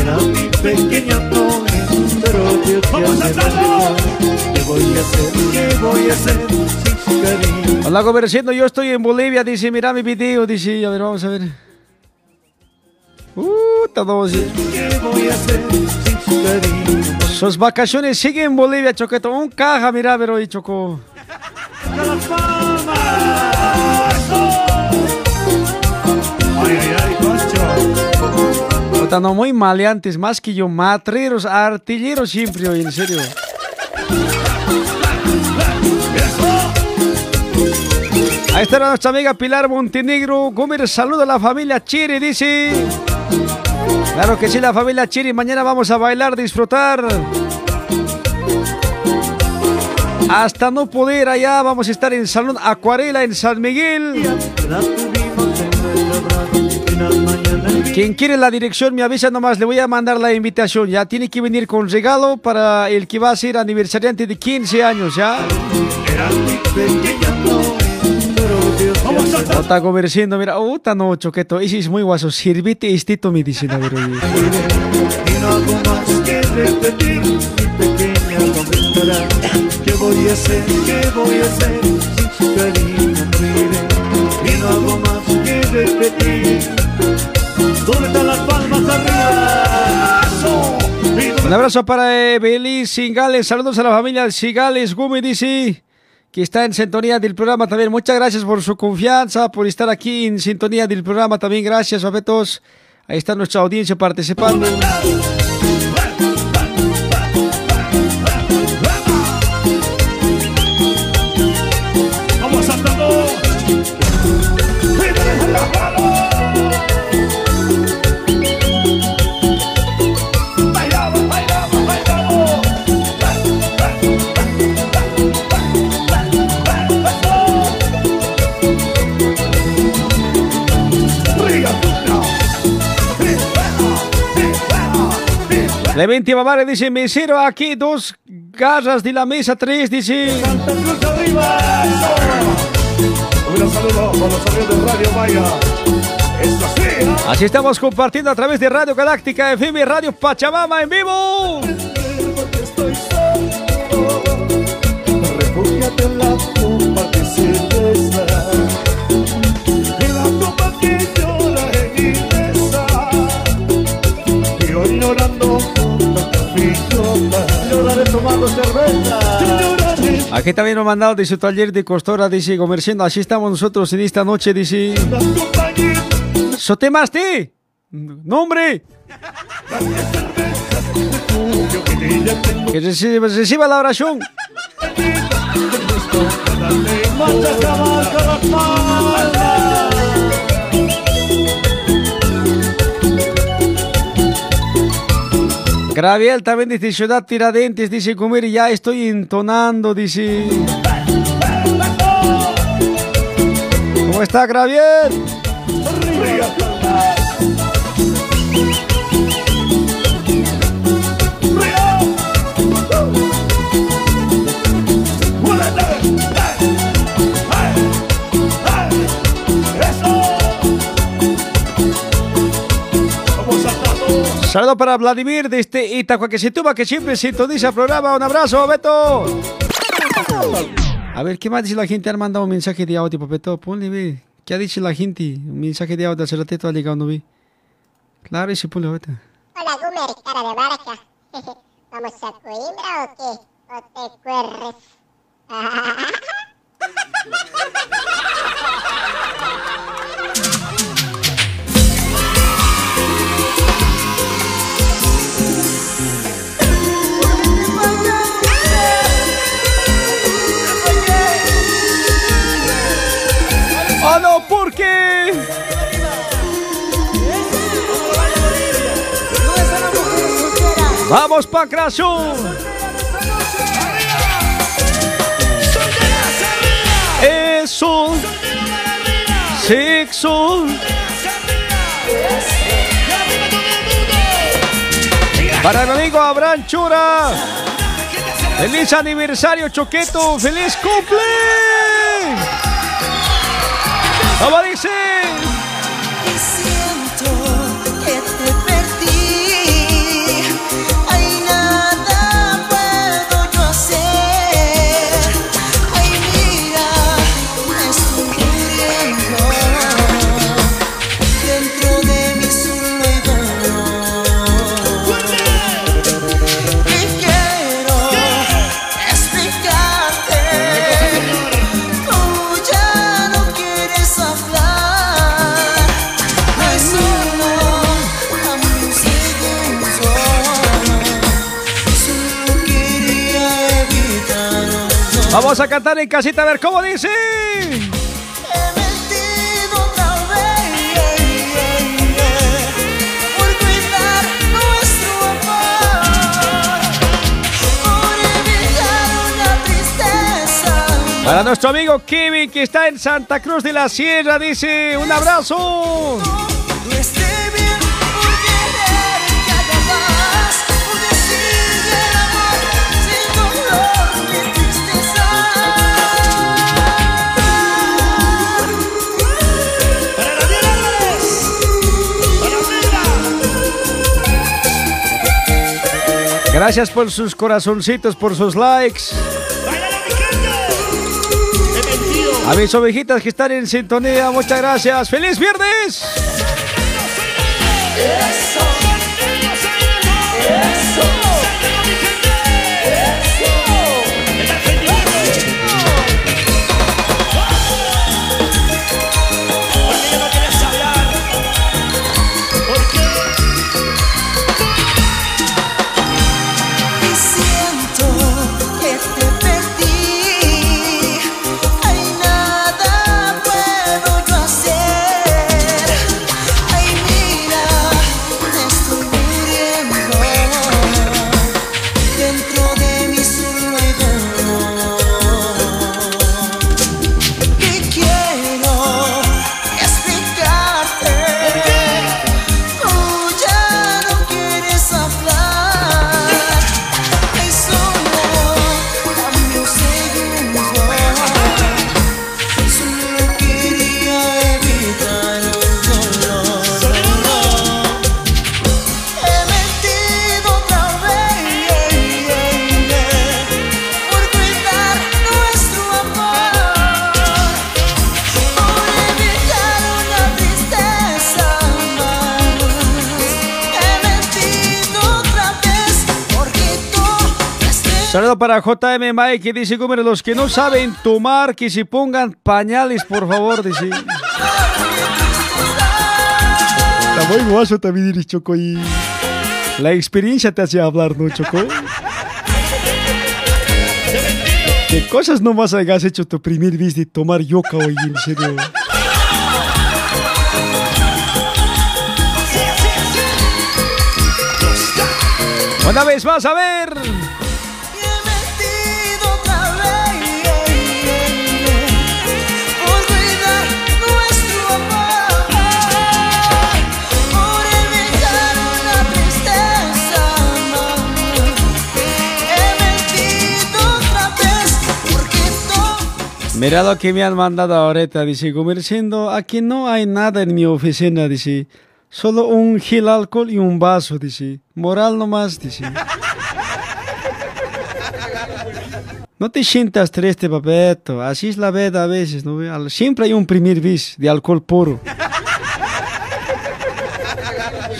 Era mi pequeña Antonia, pero Dios ya me la regaló. ¿Qué voy a hacer? ¿Qué voy a hacer sin su cariño? Hola, Gomerciendo, yo estoy en Bolivia, dice, mira mi video, dice, a ver, vamos a ver. Uh, todo así. ¿Qué voy a hacer sin su cariño? Sus vacaciones siguen en Bolivia, Choqueto. Un caja, mira, pero hoy Choco. la fama! Ay, ay, ay, concho. Puta, no, muy maleantes, más que yo, matreros, artilleros siempre hoy, en serio. Ahí está nuestra amiga Pilar Montenegro. Gómez, saluda a la familia Chiri, dice. Claro que sí, la familia Chiri. Mañana vamos a bailar, disfrutar. Hasta no poder allá, vamos a estar en Salón Acuarela en San Miguel. Quien quiere la dirección me avisa nomás, le voy a mandar la invitación. Ya tiene que venir con regalo para el que va a ser aniversariante de 15 años, ¿ya? Está conversando, mira, puta no, choqueto, ese es muy guaso, sirvite estito, me dicen, a ver, oye. Y no hago más que repetir mi pequeña comentará ¿Qué voy a hacer? ¿Qué voy a hacer sin su cariño? Mire, y no hago más que repetir ¿Dónde están las palmas arriba? ¿Y dónde Un abrazo para eh, Belis Singales, saludos a la familia Singales, Gumi dice que está en sintonía del programa también. Muchas gracias por su confianza, por estar aquí en sintonía del programa también. Gracias, abetos. Ahí está nuestra audiencia participando. Leventi Bavare dice, mesero, aquí dos garras de la mesa, tres, dice. Santa Cruz arriba. Así estamos compartiendo a través de Radio Galáctica FM, Radio Pachamama en vivo. Aquí también nos mandado de su taller de costura, dice, comerciando. Así estamos nosotros en esta noche, dice. ¡Sotemaste! ¡Nombre! Que reciba la oración. Graviel también dice Ciudad Tiradentes, dice comer ya estoy entonando, dice. ¿Cómo está Graviel? Saludos para Vladimir de este Itacoaquecetuba que siempre sintoniza el programa. Un abrazo, Beto. A ver, ¿qué más dice la gente? Han mandado un mensaje de audio, Beto. Ponle, ve. ¿Qué ha dicho la gente? Un mensaje de audio hace ratito ha llegado, ¿no ve? Claro, ese ponle, Beto. Hola, Gumer, cara de barca. ¿Vamos a Coimbra o qué? ¿O te cuerres? ¡Ah, no! ¿Por qué? ¡Vamos, Pacrazo! Eso. Sexo. Para el amigo Abraham Chura. Feliz aniversario, Choqueto. Feliz cumple. ¿Cómo dice? Vamos a cantar en casita a ver cómo dice. Para nuestro amigo Kevin que está en Santa Cruz de la Sierra, dice un abrazo. Gracias por sus corazoncitos, por sus likes. A mis ovejitas que están en sintonía, muchas gracias. ¡Feliz viernes! Para JM Mike que dice, "Gómez, los que no saben tomar, que se pongan pañales, por favor, dice. Está muy guaso también, eres Choco, y la experiencia te hace hablar, ¿no, Choco? ¿Qué cosas nomás hayas hecho tu primer vez de tomar yoka hoy, en serio? Una vez más, a ver. Mira lo que me han mandado ahorita, dice, comerciando, aquí no hay nada en mi oficina, dice, solo un gel alcohol y un vaso, dice, moral nomás, dice. No te sientas triste, papeto, así es la vida a veces, ¿no? Siempre hay un primer bis de alcohol puro.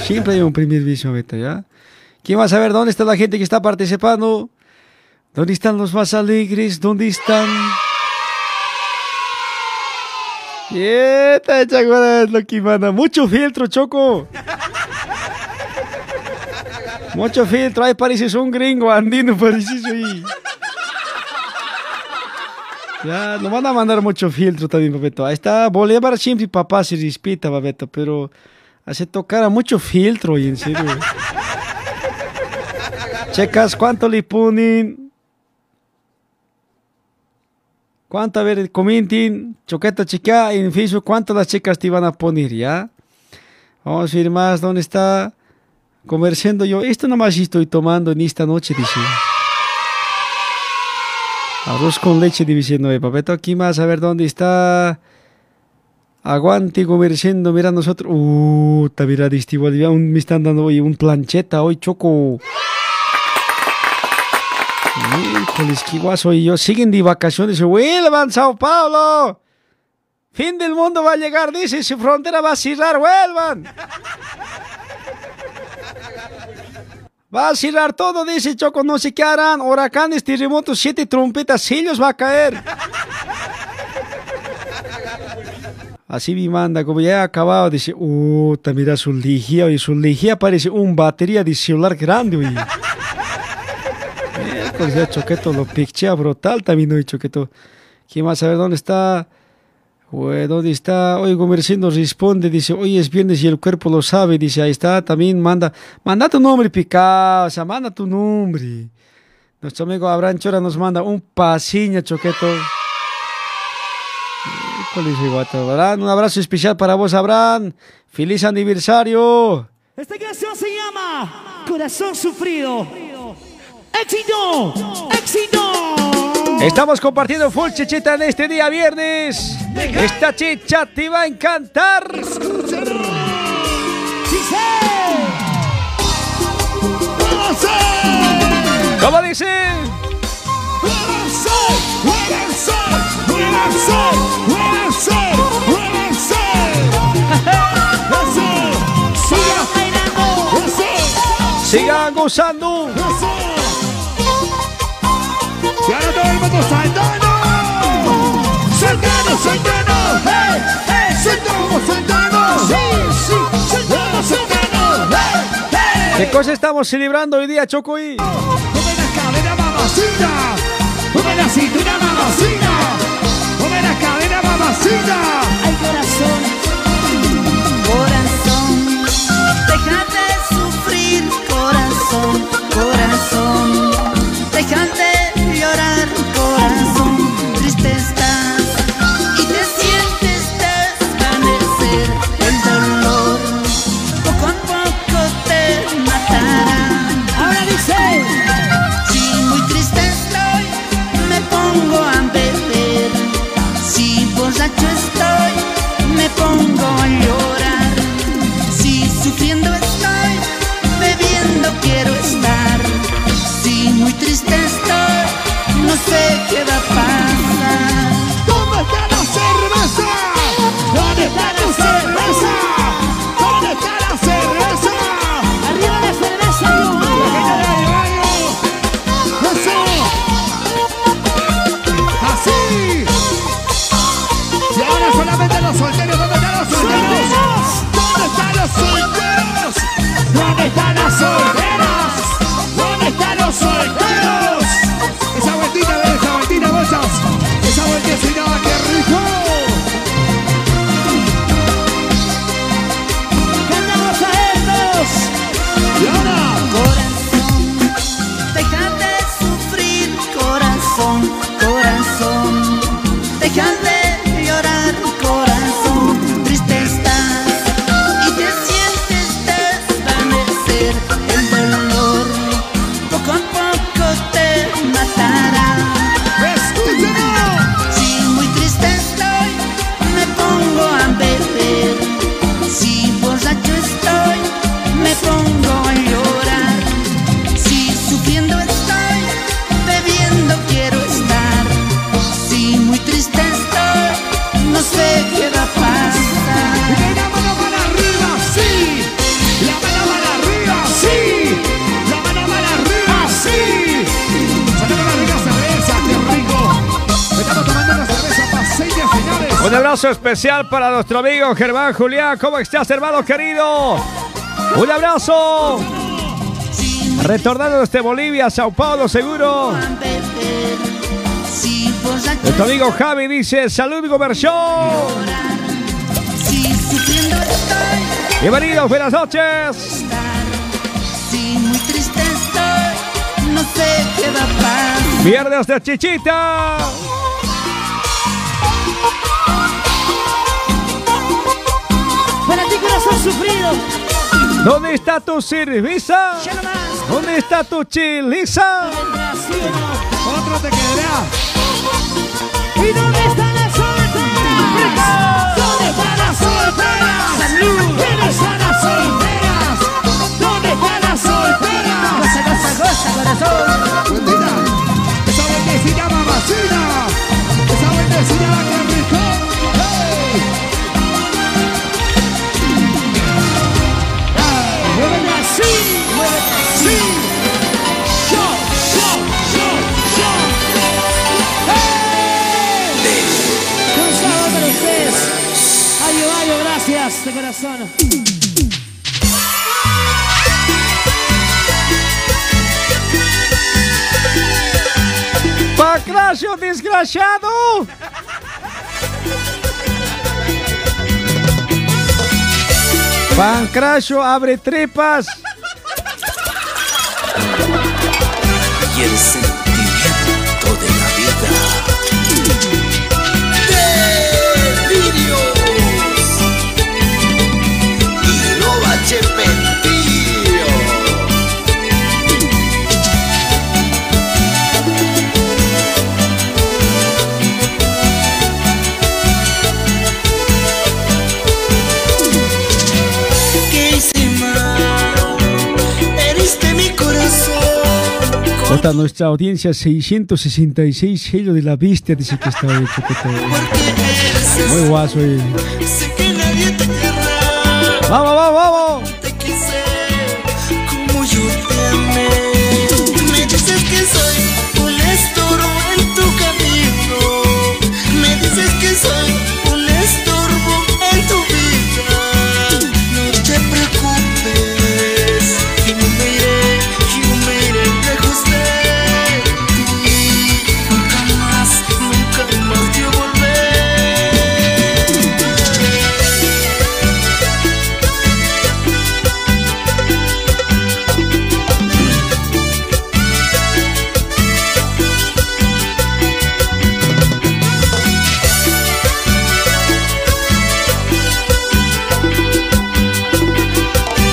Siempre hay un primer bis, papito, ¿ya? ¿Quién va a saber dónde está la gente que está participando? ¿Dónde están los más alegres? ¿Dónde están? Quieta, chaguara, es lo que manda. Mucho filtro, Choco. Mucho filtro. Ahí pareces un gringo andino, pareces ahí. Ya, nos van a mandar mucho filtro también, papeto. Ahí está Bolívar siempre papá se respeta, papeto, pero hace tocar a mucho filtro, y en serio. Checas, ¿cuánto le ponen? ¿Cuánto? A ver, comenten, choqueta chica en Facebook, ¿cuántas las chicas te iban a poner, ya? Vamos a ir más, ¿dónde está? Comerciando yo, esto nomás estoy tomando en esta noche, dice. Arroz con leche, dice Noé. Papeto, aquí más, a ver dónde está. Aguante comerciando, mira nosotros. Uh, mira, un- me están dando hoy un plancheta, hoy choco. Híjoles, qué guaso. Y yo siguen de vacaciones. Vuelvan, Sao Paulo. Fin del mundo va a llegar, dice. Su frontera va a cerrar. Vuelvan. Va a cerrar todo, dice Choco. No sé qué harán. Huracanes, terremotos, siete trompetas. Sellos va a caer. Así me manda, como ya acabado, dice, uh, mira su lejía, y su lejía parece un batería de celular grande, oye. Miércoles ya Choqueto lo picchea brutal también hoy Choqueto. ¿Quién más a ver dónde está? ¿dónde está? Oye, Comercindo responde, dice, hoy es viernes y el cuerpo lo sabe, dice, ahí está, también manda, manda tu nombre, picado, o sea, manda tu nombre. Nuestro amigo Abraham Chora nos manda un pasiña, Choqueto. Un abrazo especial para vos, Abraham. Feliz aniversario. Esta canción se llama Corazón Sufrido. ¡Éxito! ¡Éxito! Estamos compartiendo full chichita en este día viernes. Esta chicha te va a encantar. ¿Cómo dice? Sigan gozando. Y ahora todo el mundo saltando. Saltando, saltando. ¡Hey! ¡Hey! Saltamos, saltando. Sí, sí. Saltamos, saltando. ¡Hey! ¡Hey! ¿Qué cosa estamos celebrando hoy día, Chocoy? Mueve la cadera, mamacita. Mueve la cintura, mamacita. Mueve la cadera, mamacita. Ay, corazón, corazón, déjate sufrir, corazón, no sé qué va a pasar. Especial para nuestro amigo Germán Julián. ¿Cómo estás, hermano querido? Un abrazo. Retornando desde Bolivia, Sao Paulo, seguro. Nuestro amigo Javi dice, salud, estoy, Bienvenidos, buenas noches. Viernes de Chichita. Sufrido. ¿Dónde está tu cerveza? ¿Dónde está tu chiliza? Otro te quedará. ¿Y dónde están las solteras? ¿Dónde están las solteras? ¿Quiénes están las solteras? ¿Dónde están las solteras? Goza, goza, goza, corazón. Esa vueltecilla mamacina. Esa vueltecilla va gracias de corazón. ¡Pacracio desgraciado! Pancracio abre trepas. Y el sentimiento Hasta nuestra audiencia 666 sello de la bestia dice que está hecho que todo. Muy guaso. eh. Vamos, vamos, vamos. Te quise como yo te amé.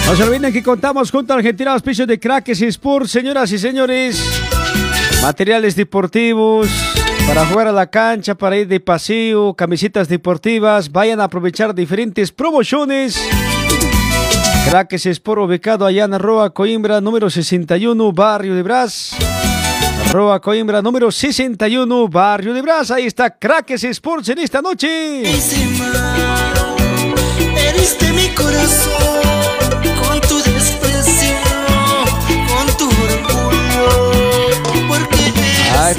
No se olviden que contamos junto a Argentina auspicios de Crackers Sport, señoras y señores. Materiales deportivos para jugar a la cancha, para ir de paseo, camisetas deportivas. Vayan a aprovechar diferentes promociones. Crackers Sport ubicado allá en Arroa Coimbra, número 61, Barrio de Brás. Arroa Coimbra, número 61, Barrio de Brás. Ahí está Crackers Sports en esta noche. Heriste mi corazón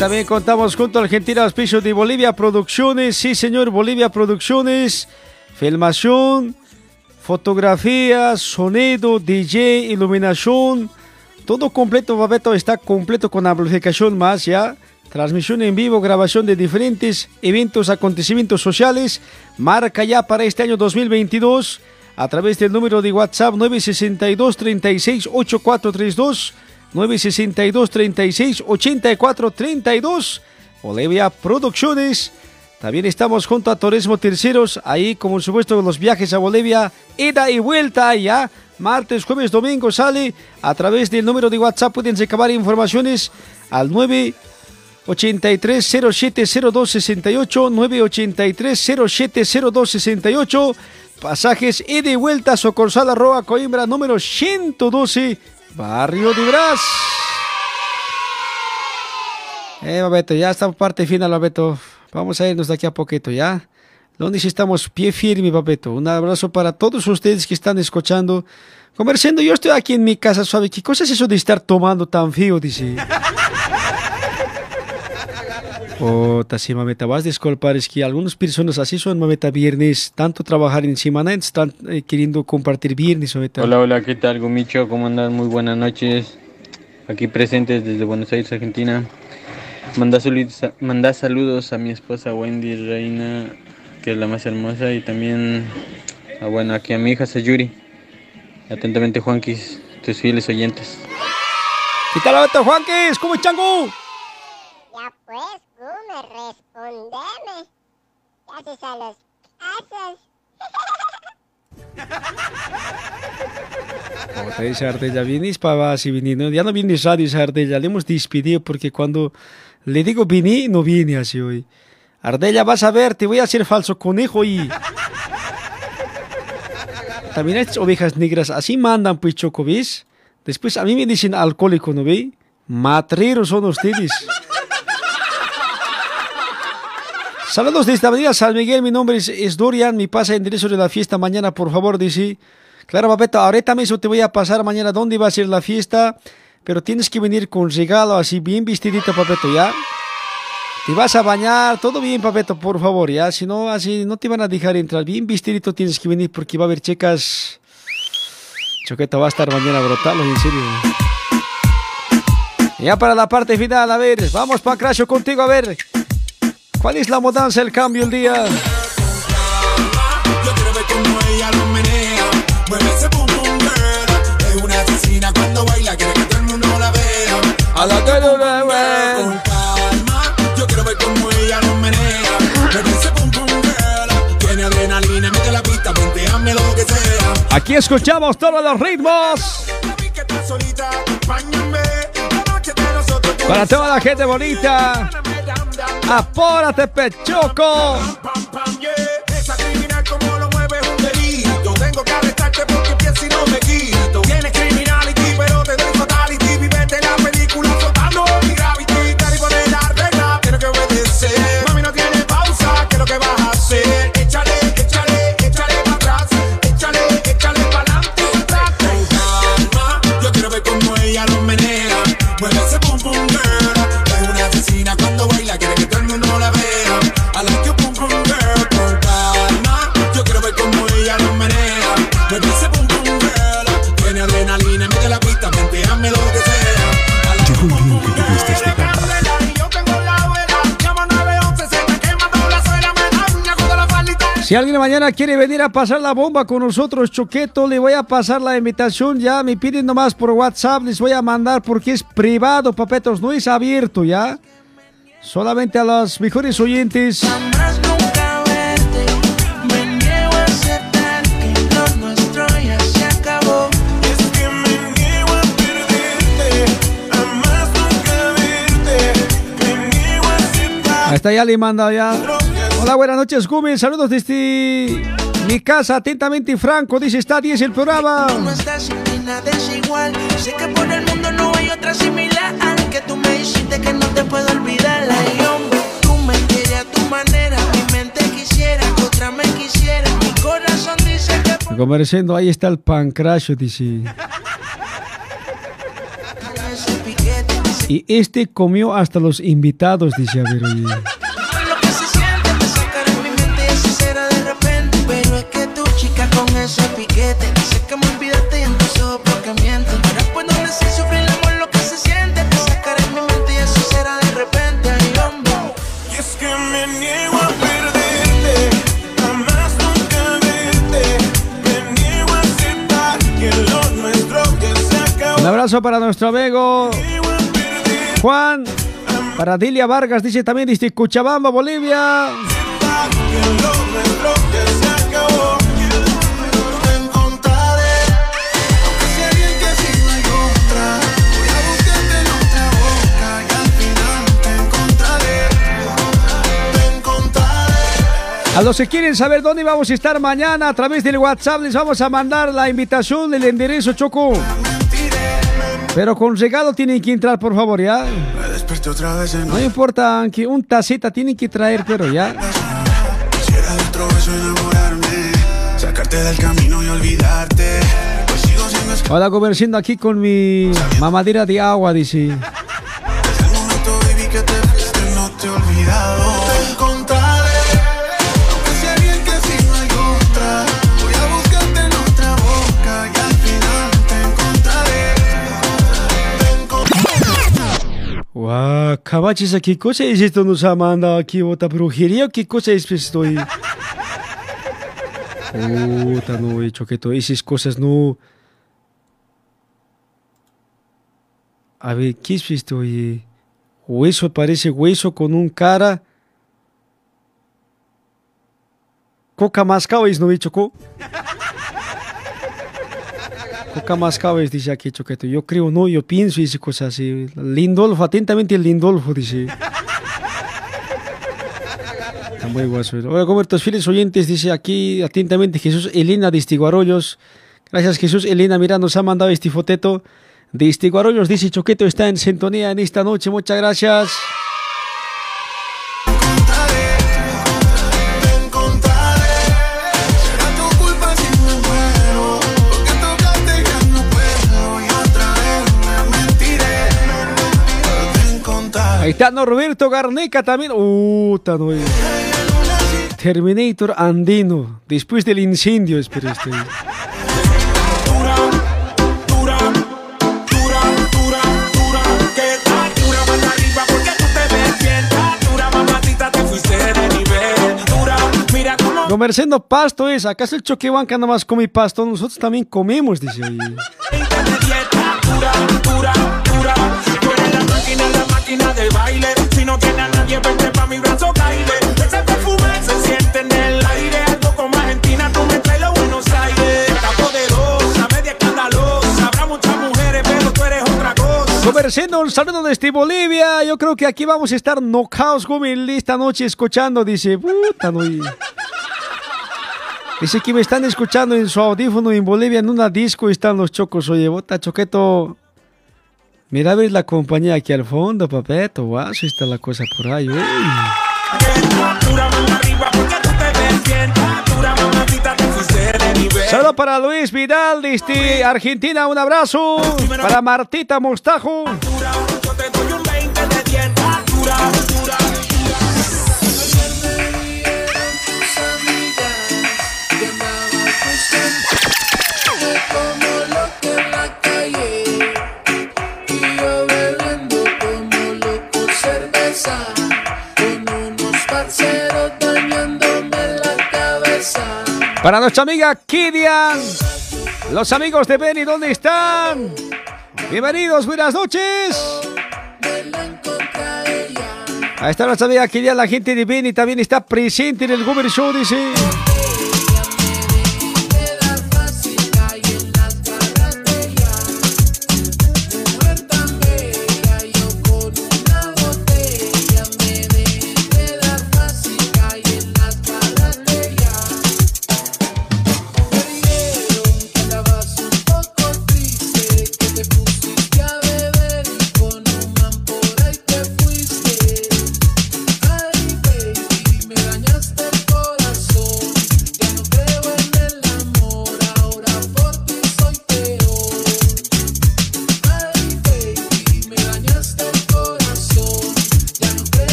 también contamos junto a Argentina Auspicio de Bolivia Producciones. Sí, señor, Bolivia Producciones. Filmación, fotografía, sonido, DJ, iluminación. Todo completo, Babeto está completo con amplificación más ya. Transmisión en vivo, grabación de diferentes eventos, acontecimientos sociales. Marca ya para este año 2022 a través del número de WhatsApp 962 36 8432 962 36 8432 Bolivia Producciones. También estamos junto a Turismo Terceros, ahí como supuesto los viajes a Bolivia, ida y vuelta ya. Martes, jueves, domingo sale a través del número de WhatsApp. Pueden recabar informaciones al 9 83 07 02 68 983 07 02 68 Pasajes y vuelta Socorsal Arroa Coimbra número 112 Barrio de Brás. Eh, Babeto, ya está parte final, Babeto. Vamos a irnos de aquí a poquito, ¿ya? Donde estamos pie firme, Babeto. Un abrazo para todos ustedes que están escuchando. Conversando, yo estoy aquí en mi casa suave. ¿Qué cosa es eso de estar tomando tan frío? Dice. Puta, sí, mameta, vas a disculpar, es que algunas personas así son, mameta, viernes, tanto trabajar en semana, están eh, queriendo compartir viernes, mameta. Hola, hola, ¿qué tal, Gomicho? ¿Cómo andan? Muy buenas noches. Aquí presentes desde Buenos Aires, Argentina. Manda saludos, a- manda saludos a mi esposa Wendy Reina, que es la más hermosa, y también, a, bueno, aquí a mi hija Sayuri. Atentamente, Juanquis, tus fieles oyentes. ¿Qué tal, Juanquis? ¿Cómo es, chango? Ya pues, Gume, respondeme. ¿Qué haces a los casos? Puta, esa Ardella, vienes para si viniendo. Ya no vienes radio esa Ardella, le hemos despedido porque cuando le digo vení, no viene así hoy. Ardella, vas a ver, te voy a hacer falso conejo y... También estas ovejas negras así mandan pues choco, ¿ves? Después a mí me dicen alcohólico, ¿no ve? Matreros son ustedes. Saludos desde Avenida San Miguel, mi nombre es, Dorian, mi pasa enderezo de la fiesta mañana, por favor, dice. Claro, papeta, ahorita mismo te voy a pasar mañana dónde va a ser la fiesta, pero tienes que venir con regalo así bien vestidito, papeto, ¿ya? Te vas a bañar, todo bien, papeto, por favor, ¿ya? Si no, así no te van a dejar entrar. Bien vestidito tienes que venir porque va a haber chicas... Choqueta va a estar mañana brutal, en serio. Ya para la parte final, a ver, vamos Pancracio contigo, a ver. ¿Cuál es la mudanza, el cambio, el día? Cuando baila, quiere que todo el mundo la vea. A la que no la vea. Con calma. Yo quiero ver cómo ella lo menea. Mueve ese pum pum girl. Tiene adrenalina, mete la pista, ponteame lo que sea. Aquí escuchamos todos los ritmos. Solita, acompáñame. Para toda la gente bonita. Apórate, Pechoco. Si alguien mañana quiere venir a pasar la bomba con nosotros, Choqueto, le voy a pasar la invitación ya. Me piden nomás por WhatsApp, les voy a mandar porque es privado, papetos, no es abierto ya. Solamente a los mejores oyentes. Me niego a aceptar que lo nuestro ya se acabó. Es que me niego a perderte, a más nunca verte. Me niego a aceptar. Ahí está, ya le manda ya. Hola, buenas noches, Gumi. Saludos desde mi casa. Atentamente, Franco. Dice, está 10 el programa. No estás nada es igual. Sé que por el mundo no hay otra similar. Que tú me dijiste que no te puedo olvidar. Ay, hombre, tú me quieres a tu manera. Mi mente quisiera otra me quisiera. Mi corazón dice que Comerciando, ahí está el pancracio, dice. Y este comió hasta los invitados, dice. A ver, oye. Ese piquete. Sé que me olvidaste y en tus ojos porque mienten. Ahora puedo decir sufrir el amor lo que se siente. Te sacaré mi mente y así será de repente. Ay, hombre. Y es que me niego a perderte. Jamás nunca verte. Me niego a aceptar que lo nuestro que se acabó. Un abrazo para nuestro amigo Juan. Para Dilia Vargas, dice también desde Cochabamba, Bolivia. A los que quieren saber dónde vamos a estar mañana, a través del WhatsApp les vamos a mandar la invitación del enderezo Choco. Pero con regalo tienen que entrar, por favor, ¿ya? No importa que un tacita tienen que traer, pero ya. Pues Hola, comerciando aquí con mi mamadera de agua, dice. Guau, cabachis, ¿qué cosa es esto? Nos ha mandado aquí otra brujería. ¿Qué cosa es esto? ahí? Puta, no he hecho que todas esas cosas no. A ver, ¿qué es esto? Oye? Hueso, parece hueso con un cara. Coca mascao es, ¿no he choco? Coca Mascabes dice aquí Choqueto. Yo creo, no, yo pienso y dice cosas así. Lindolfo, atentamente el Lindolfo dice. Está muy guaso. Hola, Cobertos, fieles oyentes, dice aquí atentamente Jesús Elena de Istiguarollos. Gracias Jesús Elena, mira, nos ha mandado este foteto de Istiguarollos. Dice Choqueto está en sintonía en esta noche. Muchas gracias. Ahí está Norberto Garneca también. Uh, eh. Terminator andino. Después del incendio, cómo Lo mercendo pasto es. ¿Acaso el choquehuanca nada más come pasto? Nosotros también comemos, dice. oye. Máquina, del baile. Se siente en el aire. Algo Argentina, tú me traes Buenos Aires. Un saludo Bolivia. Yo creo que aquí vamos a estar knockouts Gumil esta noche escuchando. Dice, puta, no. Dice que me están escuchando en su audífono en Bolivia en una disco y están los chocos. Oye, bota choqueto. Mira, ves la compañía aquí al fondo, papeto. Guau, está la cosa por ahí. uy. Dura manda arriba porque tú te ves bien. Dura mamacita, te fuiste de nivel. Saludo para Luis Vidal desde Argentina. Un abrazo. Para Martita Mostajo. Para nuestra amiga Kidian. Los amigos de Benny, ¿dónde están? Bienvenidos, buenas noches. Ahí está nuestra amiga Kidian, la gente de Benny también está presente en el Gober Show, dice.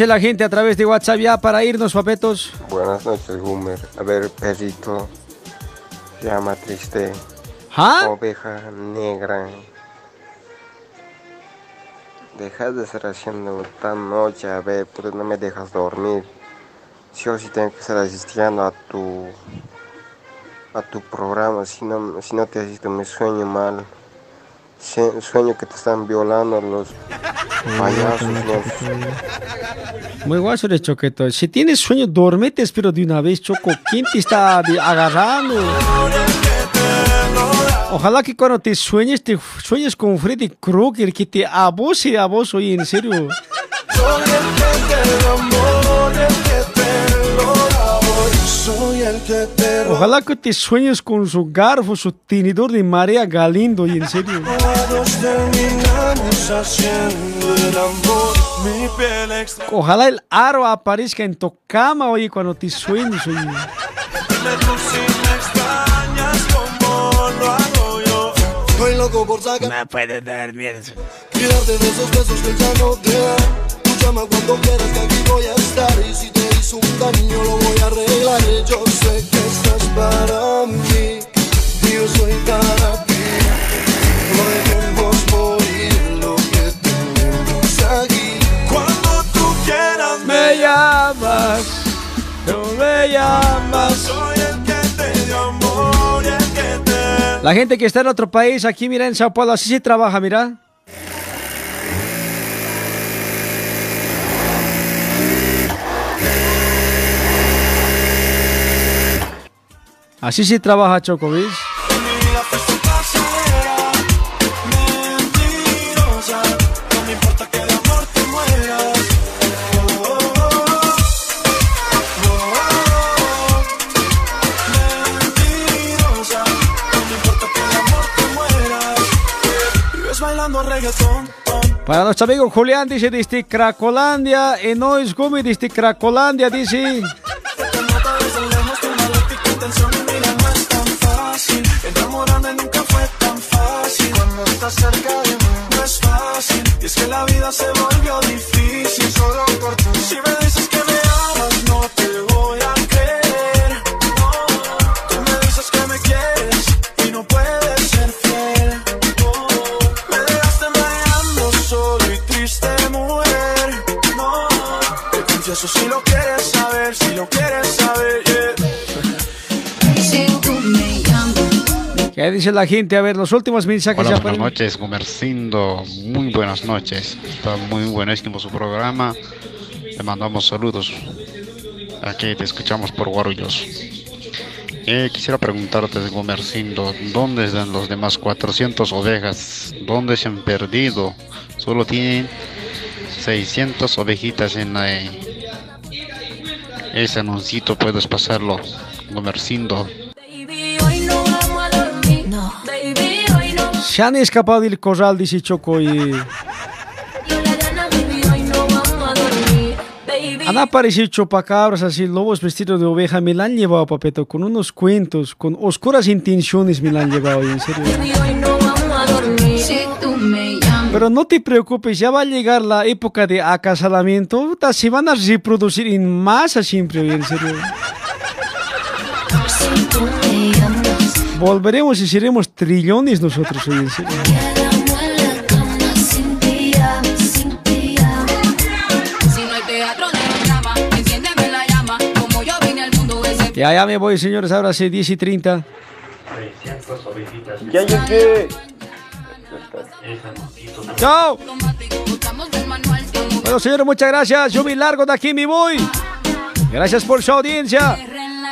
Dice la gente a través de WhatsApp ya para irnos, papetos? Buenas noches, Gumer. A ver, perrito. Llama triste. ¿Ah? Oveja negra. Dejas de estar haciendo tan noche, a ver, pero no me dejas dormir. Sí o sí tengo que estar asistiendo a tu a tu programa, si no, si no te asisto me sueño mal. Sueño que te están violando los payasos, los Muy guaso de Choqueto. Si tienes sueño, dormete, pero de una vez, Choco. ¿Quién te está agarrando? Ojalá que cuando te sueñes, te sueñes con Freddy Krueger, que te abose a vos, oye, en serio. Ojalá que te sueñes con su garfo, su tenedor de marea galindo, y en serio. Ojalá el aro aparezca en tu cama, oye, cuando te sueñes, oye. No puede dar miedo. Llama cuando quieras que aquí voy a estar. Y si te hizo un daño lo voy a arreglar. Yo sé que estás para mí. Y yo soy para ti. No dejemos morir lo que tenemos aquí. Cuando tú quieras Me llamas, no me llamas. Soy el que te dio amor y el que te La gente que está en otro país, aquí mira en Sao Paulo, así se trabaja, mira. Así se trabaja, Choco, ¿ves? Mentirosa, no me importa que de amor te mueras. Oh, oh, oh, oh. Mentirosa, no me importa que de amor te mueras. Vives bailando reggaetón. Para nuestro amigo Julián, dice, desde Cracolandia, en Nois Gumi, desde Cracolandia, dice. Estás cerca de mí, no es fácil. Y es que la vida se volvió difícil dice la gente? A ver, los últimos mensajes Hola, buenas noches, Gumercindo. Muy buenas noches. Está muy buenísimo su programa. Le mandamos saludos. Aquí te escuchamos por Guarullos. Eh, quisiera preguntarte, Gumercindo, ¿dónde están los demás 400 ovejas? ¿Dónde se han perdido? Solo tienen 600 ovejitas en la... Ese anuncito puedes pasarlo, Gumercindo. Se han escapado del corral, dice Choco, y han aparecido chupacabras, así, lobos vestidos de oveja, me la han llevado, papeto, con unos cuentos, con oscuras intenciones me la han llevado, en serio. Pero no te preocupes, ya va a llegar la época de acasalamiento, se van a reproducir en masa siempre, en serio. Volveremos y seremos trillones nosotros hoy, en serio. Ya, ya me voy, señores, ahora sí, 10 y 30. Ya llegué. ¡Chao! Bueno, señores, muchas gracias. Yo me largo de aquí, me voy. Gracias por su audiencia.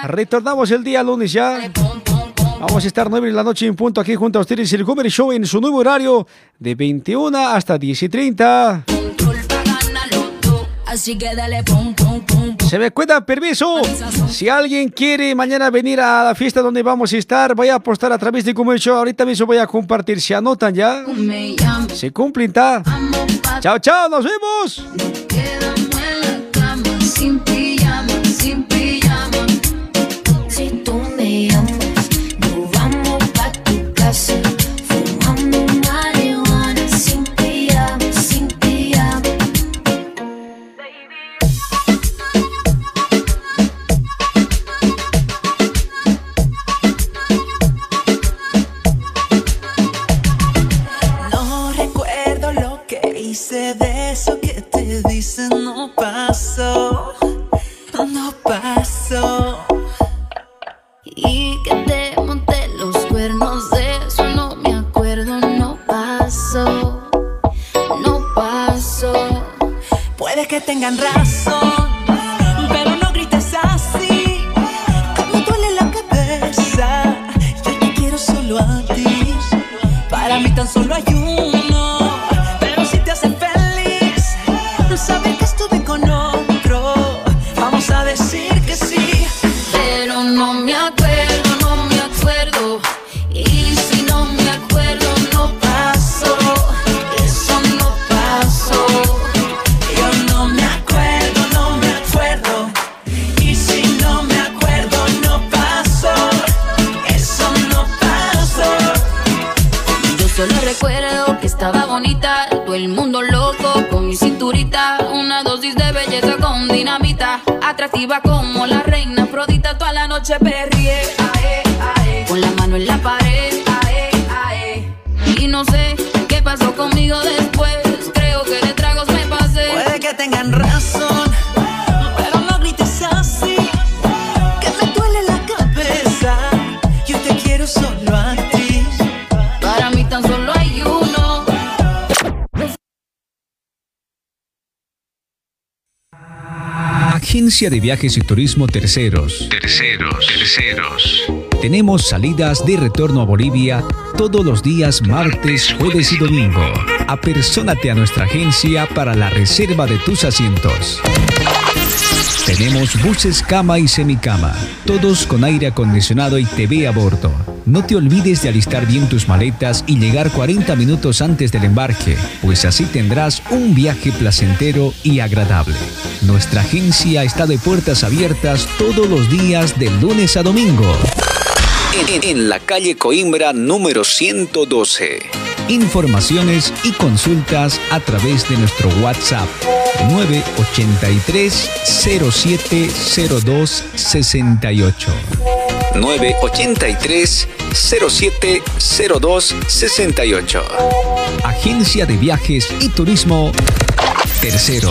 Retornamos el día lunes ya. Vamos a estar 9 de la noche en punto aquí junto a ustedes el Comer Show en su nuevo horario de 21 hasta 10 y 30. Así que dale pum, pum, pum. Se me cuenta, permiso. Si alguien quiere mañana venir a la fiesta donde vamos a estar, voy a apostar a través de Comer Show. Ahorita mismo voy a compartir. Se anotan ya. Se cumplen, ¿ta? Chao, chao, nos vemos. Que tengan razón, pero no grites así. Como duele la cabeza, yo te quiero solo a ti. Para mí tan solo hay uno, pero si te hace feliz, saber que atractiva como la reina Afrodita, toda la noche perrié, Agencia de Viajes y Turismo Terceros. Terceros, terceros. Tenemos salidas de retorno a Bolivia todos los días martes, jueves y domingo. Apersónate a nuestra agencia para la reserva de tus asientos. Tenemos buses cama y semicama, todos con aire acondicionado y TV a bordo. No te olvides de alistar bien tus maletas y llegar 40 minutos antes del embarque, pues así tendrás un viaje placentero y agradable. Nuestra agencia está de puertas abiertas todos los días de lunes a domingo. En, en la calle Coimbra número 112. Informaciones y consultas a través de nuestro WhatsApp 983 0702 68. 983 0702 68. Agencia de Viajes y Turismo Tercero.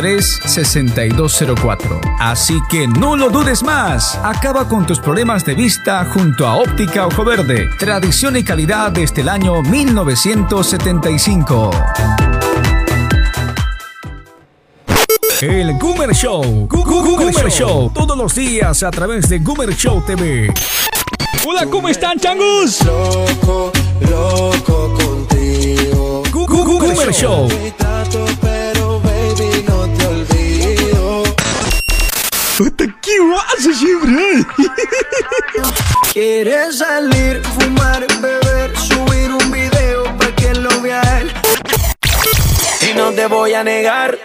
6204. Así que no lo dudes más. Acaba con tus problemas de vista junto a Óptica Ojo Verde. Tradición y calidad desde el año 1975. El Goomer Show. Goomer Show. Todos los días a través de Goomer Show TV. Hola, ¿cómo están, changus? Loco, loco contigo. Goomer Show. ¿Qué haces siempre? Quieres salir, fumar, beber, subir un video para que lo vea él. Y no te voy a negar